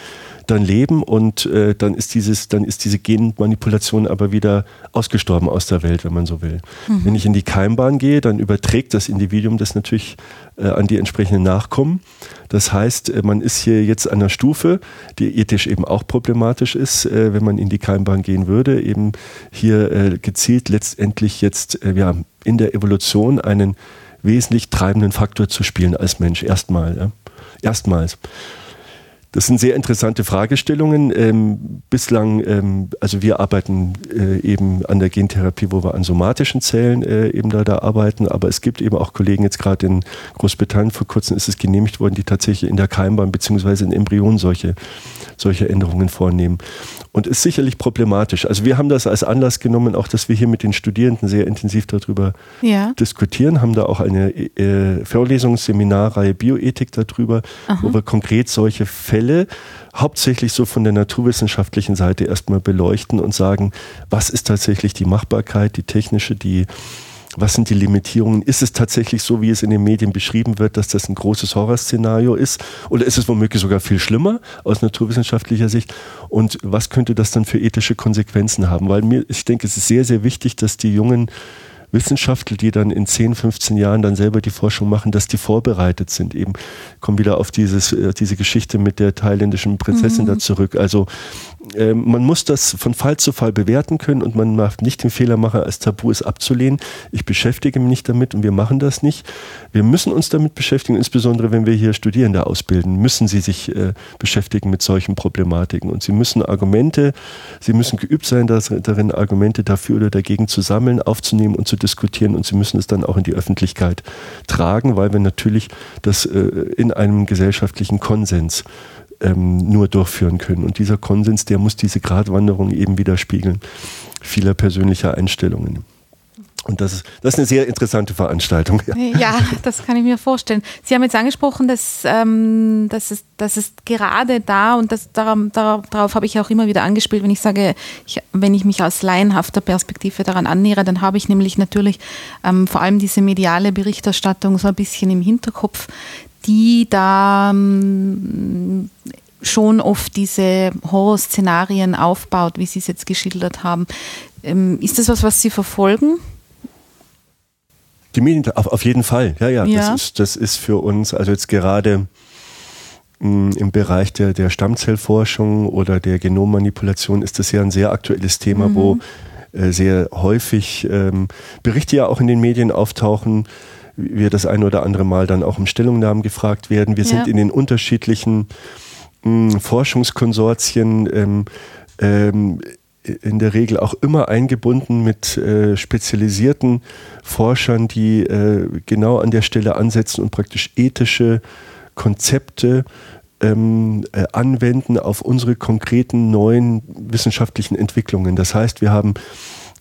dann leben und äh, dann ist dieses, dann ist diese Genmanipulation aber wieder ausgestorben aus der Welt, wenn man so will. Mhm. Wenn ich in die Keimbahn gehe, dann überträgt das Individuum das natürlich äh, an die entsprechenden Nachkommen. Das heißt, äh, man ist hier jetzt an einer Stufe, die ethisch eben auch problematisch ist, äh, wenn man in die Keimbahn gehen würde, eben hier äh, gezielt letztendlich jetzt, äh, haben in der Evolution einen wesentlich treibenden Faktor zu spielen als Mensch. Erstmal. Ja. Erstmals. Das sind sehr interessante Fragestellungen. Ähm, bislang, ähm, also wir arbeiten äh, eben an der Gentherapie, wo wir an somatischen Zellen äh, eben da, da arbeiten, aber es gibt eben auch Kollegen, jetzt gerade in Großbritannien vor kurzem ist es genehmigt worden, die tatsächlich in der Keimbahn bzw. in Embryonen solche, solche Änderungen vornehmen und ist sicherlich problematisch. Also wir haben das als Anlass genommen, auch dass wir hier mit den Studierenden sehr intensiv darüber ja. diskutieren, haben da auch eine äh, Vorlesungsseminarreihe Bioethik darüber, Aha. wo wir konkret solche Fälle hauptsächlich so von der naturwissenschaftlichen Seite erstmal beleuchten und sagen, was ist tatsächlich die Machbarkeit, die technische, die was sind die Limitierungen? Ist es tatsächlich so, wie es in den Medien beschrieben wird, dass das ein großes Horrorszenario ist? Oder ist es womöglich sogar viel schlimmer aus naturwissenschaftlicher Sicht? Und was könnte das dann für ethische Konsequenzen haben? Weil mir, ich denke, es ist sehr, sehr wichtig, dass die jungen Wissenschaftler, die dann in 10, 15 Jahren dann selber die Forschung machen, dass die vorbereitet sind. Eben kommen wieder auf dieses, äh, diese Geschichte mit der thailändischen Prinzessin mhm. da zurück. Also äh, man muss das von Fall zu Fall bewerten können und man darf nicht den Fehler machen, als Tabu es abzulehnen. Ich beschäftige mich nicht damit und wir machen das nicht. Wir müssen uns damit beschäftigen, insbesondere wenn wir hier Studierende ausbilden, müssen sie sich äh, beschäftigen mit solchen Problematiken und sie müssen Argumente, sie müssen geübt sein darin, Argumente dafür oder dagegen zu sammeln, aufzunehmen und zu diskutieren und sie müssen es dann auch in die Öffentlichkeit tragen, weil wir natürlich das äh, in einem gesellschaftlichen Konsens ähm, nur durchführen können. Und dieser Konsens, der muss diese Gratwanderung eben widerspiegeln, vieler persönlicher Einstellungen. Und das ist, das ist eine sehr interessante Veranstaltung. Ja. ja. das kann ich mir vorstellen. Sie haben jetzt angesprochen, dass, ähm, dass, es, dass es gerade da, und das, darauf, darauf habe ich auch immer wieder angespielt, wenn ich sage, ich, wenn ich mich aus laienhafter Perspektive daran annähere, dann habe ich nämlich natürlich ähm, vor allem diese mediale Berichterstattung so ein bisschen im Hinterkopf, die da ähm, schon oft diese Horrorszenarien aufbaut, wie Sie es jetzt geschildert haben. Ähm, ist das was, was Sie verfolgen? Die Medien, auf, auf jeden Fall, ja, ja. ja. Das, ist, das ist für uns, also jetzt gerade mm, im Bereich der, der Stammzellforschung oder der Genommanipulation ist das ja ein sehr aktuelles Thema, mhm. wo äh, sehr häufig ähm, Berichte ja auch in den Medien auftauchen, wir das ein oder andere Mal dann auch um Stellungnahmen gefragt werden. Wir ja. sind in den unterschiedlichen mh, mm, Forschungskonsortien ähm, ähm, in der Regel auch immer eingebunden mit äh, spezialisierten Forschern, die äh, genau an der Stelle ansetzen und praktisch ethische Konzepte ähm, äh, anwenden auf unsere konkreten neuen wissenschaftlichen Entwicklungen. Das heißt, wir haben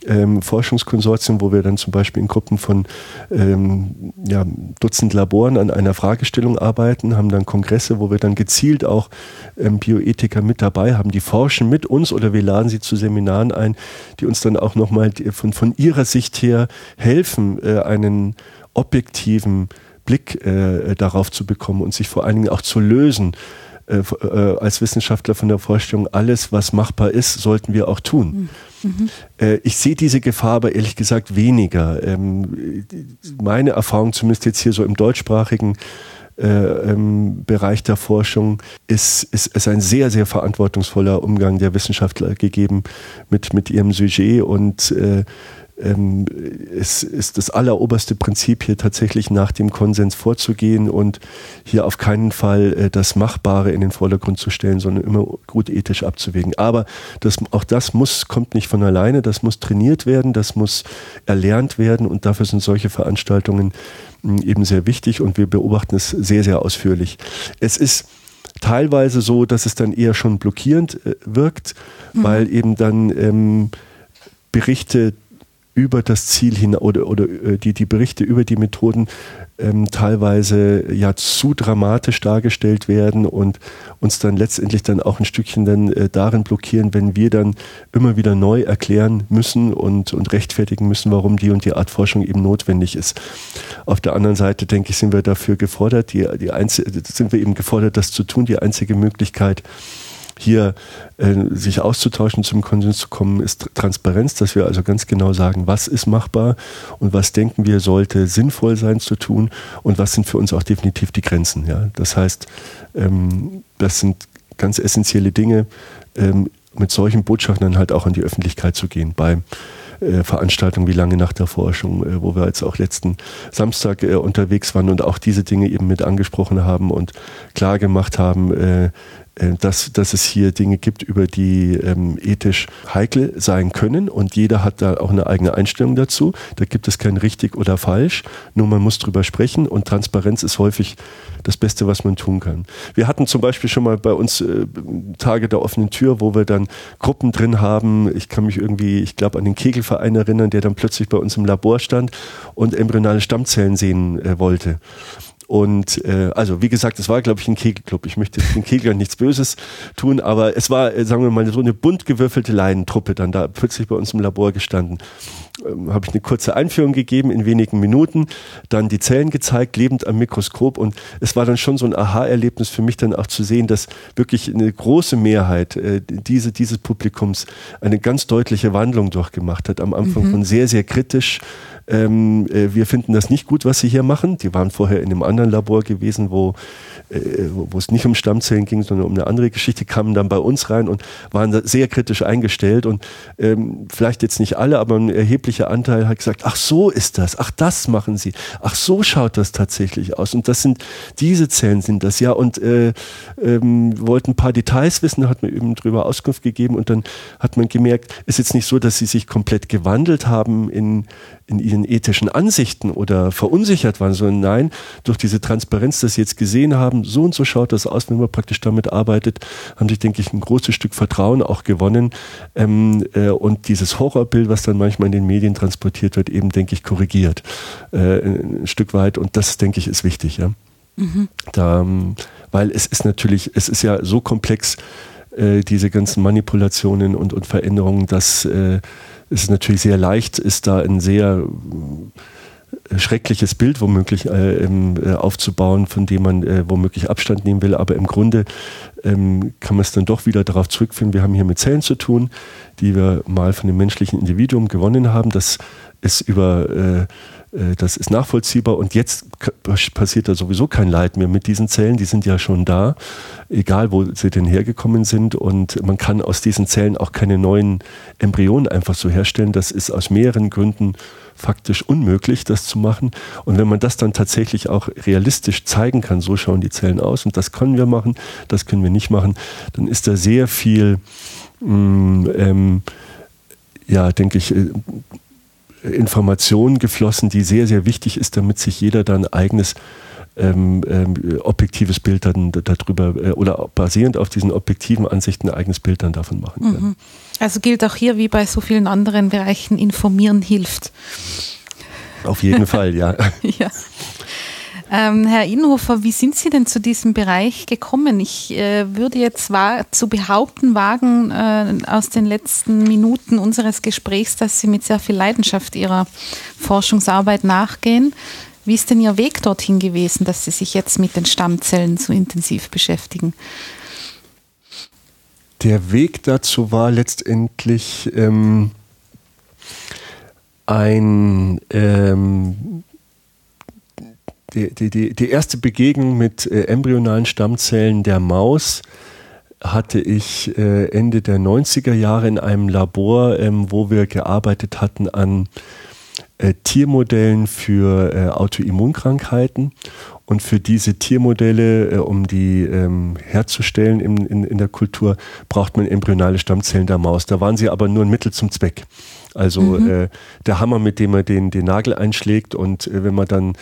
ähm, Forschungskonsortien, wo wir dann zum Beispiel in Gruppen von ähm, ja, Dutzend Laboren an einer Fragestellung arbeiten, haben dann Kongresse, wo wir dann gezielt auch ähm, Bioethiker mit dabei haben, die forschen mit uns oder wir laden sie zu Seminaren ein, die uns dann auch nochmal von, von ihrer Sicht her helfen, äh, einen objektiven Blick äh, darauf zu bekommen und sich vor allen Dingen auch zu lösen äh, äh, als Wissenschaftler von der Vorstellung, alles, was machbar ist, sollten wir auch tun. Mhm. Äh, ich sehe diese Gefahr aber ehrlich gesagt weniger. Ähm, meine Erfahrung, zumindest jetzt hier so im deutschsprachigen äh, ähm, Bereich der Forschung ist, ist, ist ein sehr, sehr verantwortungsvoller Umgang der Wissenschaftler gegeben mit, mit ihrem Sujet und äh, ähm, es ist das alleroberste Prinzip, hier tatsächlich nach dem Konsens vorzugehen und hier auf keinen Fall äh, das Machbare in den Vordergrund zu stellen, sondern immer gut ethisch abzuwägen. Aber das, auch das muss, kommt nicht von alleine, das muss trainiert werden, das muss erlernt werden und dafür sind solche Veranstaltungen hm, eben sehr wichtig und wir beobachten es sehr, sehr ausführlich. Es ist teilweise so, dass es dann eher schon blockierend äh, wirkt, mhm. weil eben dann ähm, Berichte über das Ziel hin oder, oder äh, die, die Berichte über die Methoden ähm, teilweise ja zu dramatisch dargestellt werden und uns dann letztendlich dann auch ein Stückchen dann äh, darin blockieren, wenn wir dann immer wieder neu erklären müssen und, und rechtfertigen müssen, warum die und die Art Forschung eben notwendig ist. Auf der anderen Seite, denke ich, sind wir dafür gefordert, die, die einzige, sind wir eben gefordert, das zu tun. Die einzige Möglichkeit, hier äh, sich auszutauschen, zum Konsens zu kommen, ist Transparenz, dass wir also ganz genau sagen, was ist machbar und was denken wir sollte sinnvoll sein zu tun und was sind für uns auch definitiv die Grenzen. Ja? Das heißt, ähm, das sind ganz essentielle Dinge, ähm, mit solchen Botschaften dann halt auch an die Öffentlichkeit zu gehen. Bei äh, Veranstaltungen wie Lange nach der Forschung, äh, wo wir jetzt auch letzten Samstag äh, unterwegs waren und auch diese Dinge eben mit angesprochen haben und klar gemacht haben, dass, dass es hier Dinge gibt, über die ähm, ethisch heikel sein können und jeder hat da auch eine eigene Einstellung dazu. Da gibt es kein richtig oder falsch, nur man muss drüber sprechen und Transparenz ist häufig das Beste, was man tun kann. Wir hatten zum Beispiel schon mal bei uns äh, Tage der offenen Tür, wo wir dann Gruppen drin haben. Ich kann mich irgendwie, ich glaube, an den Kegelverein erinnern, der dann plötzlich bei uns im Labor stand und embryonale Stammzellen sehen äh, wollte. Und äh, also wie gesagt, es war, glaube ich, ein Kegelclub. Ich möchte den Keglern *laughs* nichts Böses tun, aber es war, äh, sagen wir mal, so eine bunt gewürfelte Laientruppe dann da plötzlich bei uns im Labor gestanden. Ähm, Habe ich eine kurze Einführung gegeben in wenigen Minuten, dann die Zellen gezeigt, lebend am Mikroskop und es war dann schon so ein Aha-Erlebnis für mich dann auch zu sehen, dass wirklich eine große Mehrheit äh, diese, dieses Publikums eine ganz deutliche Wandlung durchgemacht hat. Am Anfang mhm. von sehr, sehr kritisch ähm, äh, wir finden das nicht gut, was sie hier machen. Die waren vorher in einem anderen Labor gewesen, wo, äh, wo es nicht um Stammzellen ging, sondern um eine andere Geschichte, kamen dann bei uns rein und waren sehr kritisch eingestellt. Und ähm, vielleicht jetzt nicht alle, aber ein erheblicher Anteil hat gesagt, ach so ist das, ach das machen sie, ach so schaut das tatsächlich aus. Und das sind, diese Zellen sind das, ja. Und äh, ähm, wollten ein paar Details wissen, hat man eben drüber Auskunft gegeben und dann hat man gemerkt, ist jetzt nicht so, dass sie sich komplett gewandelt haben in, in ihren ethischen Ansichten oder verunsichert waren, sondern nein, durch diese Transparenz, dass sie jetzt gesehen haben, so und so schaut das aus, wenn man praktisch damit arbeitet, haben sich, denke ich, ein großes Stück Vertrauen auch gewonnen. Ähm, äh, und dieses Horrorbild, was dann manchmal in den Medien transportiert wird, eben, denke ich, korrigiert. Äh, ein Stück weit. Und das, denke ich, ist wichtig, ja. Mhm. Da, ähm, weil es ist natürlich, es ist ja so komplex, äh, diese ganzen Manipulationen und, und Veränderungen, dass äh, es ist natürlich sehr leicht, ist da ein sehr äh, schreckliches Bild womöglich äh, äh, aufzubauen, von dem man äh, womöglich Abstand nehmen will. Aber im Grunde ähm, kann man es dann doch wieder darauf zurückführen, wir haben hier mit Zellen zu tun, die wir mal von dem menschlichen Individuum gewonnen haben. Das ist über äh, das ist nachvollziehbar und jetzt passiert da sowieso kein Leid mehr mit diesen Zellen, die sind ja schon da, egal wo sie denn hergekommen sind und man kann aus diesen Zellen auch keine neuen Embryonen einfach so herstellen. Das ist aus mehreren Gründen faktisch unmöglich, das zu machen. Und wenn man das dann tatsächlich auch realistisch zeigen kann, so schauen die Zellen aus und das können wir machen, das können wir nicht machen, dann ist da sehr viel, mm, ähm, ja, denke ich, äh, Information geflossen, die sehr, sehr wichtig ist, damit sich jeder dann eigenes ähm, ähm, objektives Bild dann darüber äh, oder basierend auf diesen objektiven Ansichten ein eigenes Bild dann davon machen kann. Mhm. Also gilt auch hier wie bei so vielen anderen Bereichen, informieren hilft. Auf jeden *laughs* Fall, ja. ja. Ähm, Herr Inhofer, wie sind Sie denn zu diesem Bereich gekommen? Ich äh, würde jetzt zu behaupten wagen äh, aus den letzten Minuten unseres Gesprächs, dass Sie mit sehr viel Leidenschaft Ihrer Forschungsarbeit nachgehen. Wie ist denn Ihr Weg dorthin gewesen, dass Sie sich jetzt mit den Stammzellen so intensiv beschäftigen? Der Weg dazu war letztendlich ähm, ein ähm, die, die, die, erste Begegnung mit äh, embryonalen Stammzellen der Maus hatte ich äh, Ende der 90er Jahre in einem Labor, ähm, wo wir gearbeitet hatten an äh, Tiermodellen für äh, Autoimmunkrankheiten. Und für diese Tiermodelle, äh, um die ähm, herzustellen in, in, in der Kultur, braucht man embryonale Stammzellen der Maus. Da waren sie aber nur ein Mittel zum Zweck. Also mhm. äh, der Hammer, mit dem man den, den Nagel einschlägt und äh, wenn man dann,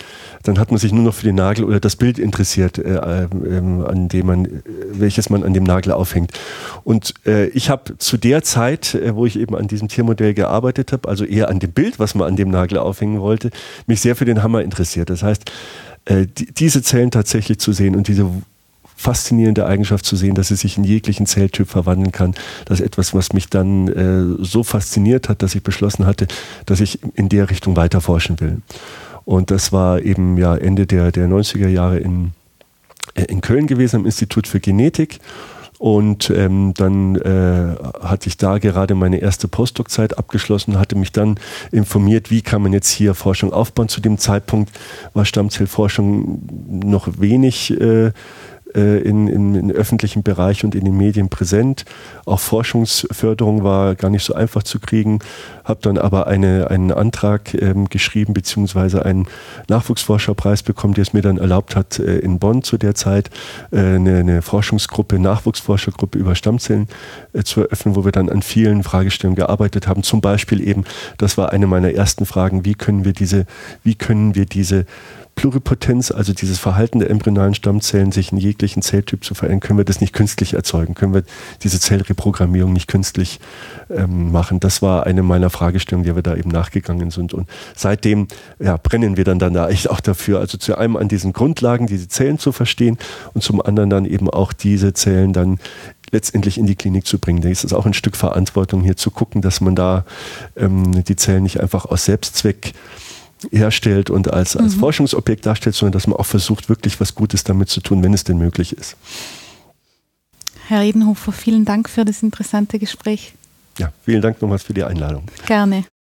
dann hat man sich nur noch für den Nagel oder das Bild interessiert, äh, äh, an dem man, welches man an dem Nagel aufhängt. Und äh, ich habe zu der Zeit, äh, wo ich eben an diesem Tiermodell gearbeitet habe, also eher an dem Bild, was man an dem Nagel aufhängen wollte, mich sehr für den Hammer interessiert. Das heißt, äh, die, diese Zellen tatsächlich zu sehen und diese faszinierende Eigenschaft zu sehen, dass es sich in jeglichen Zelltyp verwandeln kann. Das ist etwas, was mich dann äh, so fasziniert hat, dass ich beschlossen hatte, dass ich in der Richtung weiter forschen will. Und das war eben ja Ende der, der 90er Jahre in, äh, in Köln gewesen, am Institut für Genetik. Und ähm, dann äh, hatte ich da gerade meine erste Postdoc-Zeit abgeschlossen, hatte mich dann informiert, wie kann man jetzt hier Forschung aufbauen. Zu dem Zeitpunkt war Stammzellforschung noch wenig äh, äh, in, in, in öffentlichen Bereich und in den Medien präsent. Auch Forschungsförderung war gar nicht so einfach zu kriegen. Habe dann aber eine, einen Antrag ähm, geschrieben beziehungsweise einen Nachwuchsforscherpreis bekommen, der es mir dann erlaubt hat, äh, in Bonn zu der Zeit äh, eine, eine Forschungsgruppe, Nachwuchsforschergruppe über Stammzellen äh, zu eröffnen, wo wir dann an vielen Fragestellungen gearbeitet haben. Zum Beispiel eben, das war eine meiner ersten Fragen, wie können wir diese, wie können wir diese Pluripotenz, also dieses Verhalten der embryonalen Stammzellen, sich in jeglichen Zelltyp zu verändern, können wir das nicht künstlich erzeugen? Können wir diese Zellreprogrammierung nicht künstlich ähm, machen? Das war eine meiner Fragestellungen, die wir da eben nachgegangen sind. Und seitdem ja, brennen wir dann da echt auch dafür, also zu einem an diesen Grundlagen, diese Zellen zu verstehen und zum anderen dann eben auch diese Zellen dann letztendlich in die Klinik zu bringen. Da ist es auch ein Stück Verantwortung, hier zu gucken, dass man da ähm, die Zellen nicht einfach aus Selbstzweck herstellt und als, als mhm. Forschungsobjekt darstellt, sondern dass man auch versucht, wirklich was Gutes damit zu tun, wenn es denn möglich ist. Herr Edenhofer, vielen Dank für das interessante Gespräch. Ja, vielen Dank nochmals für die Einladung. Gerne.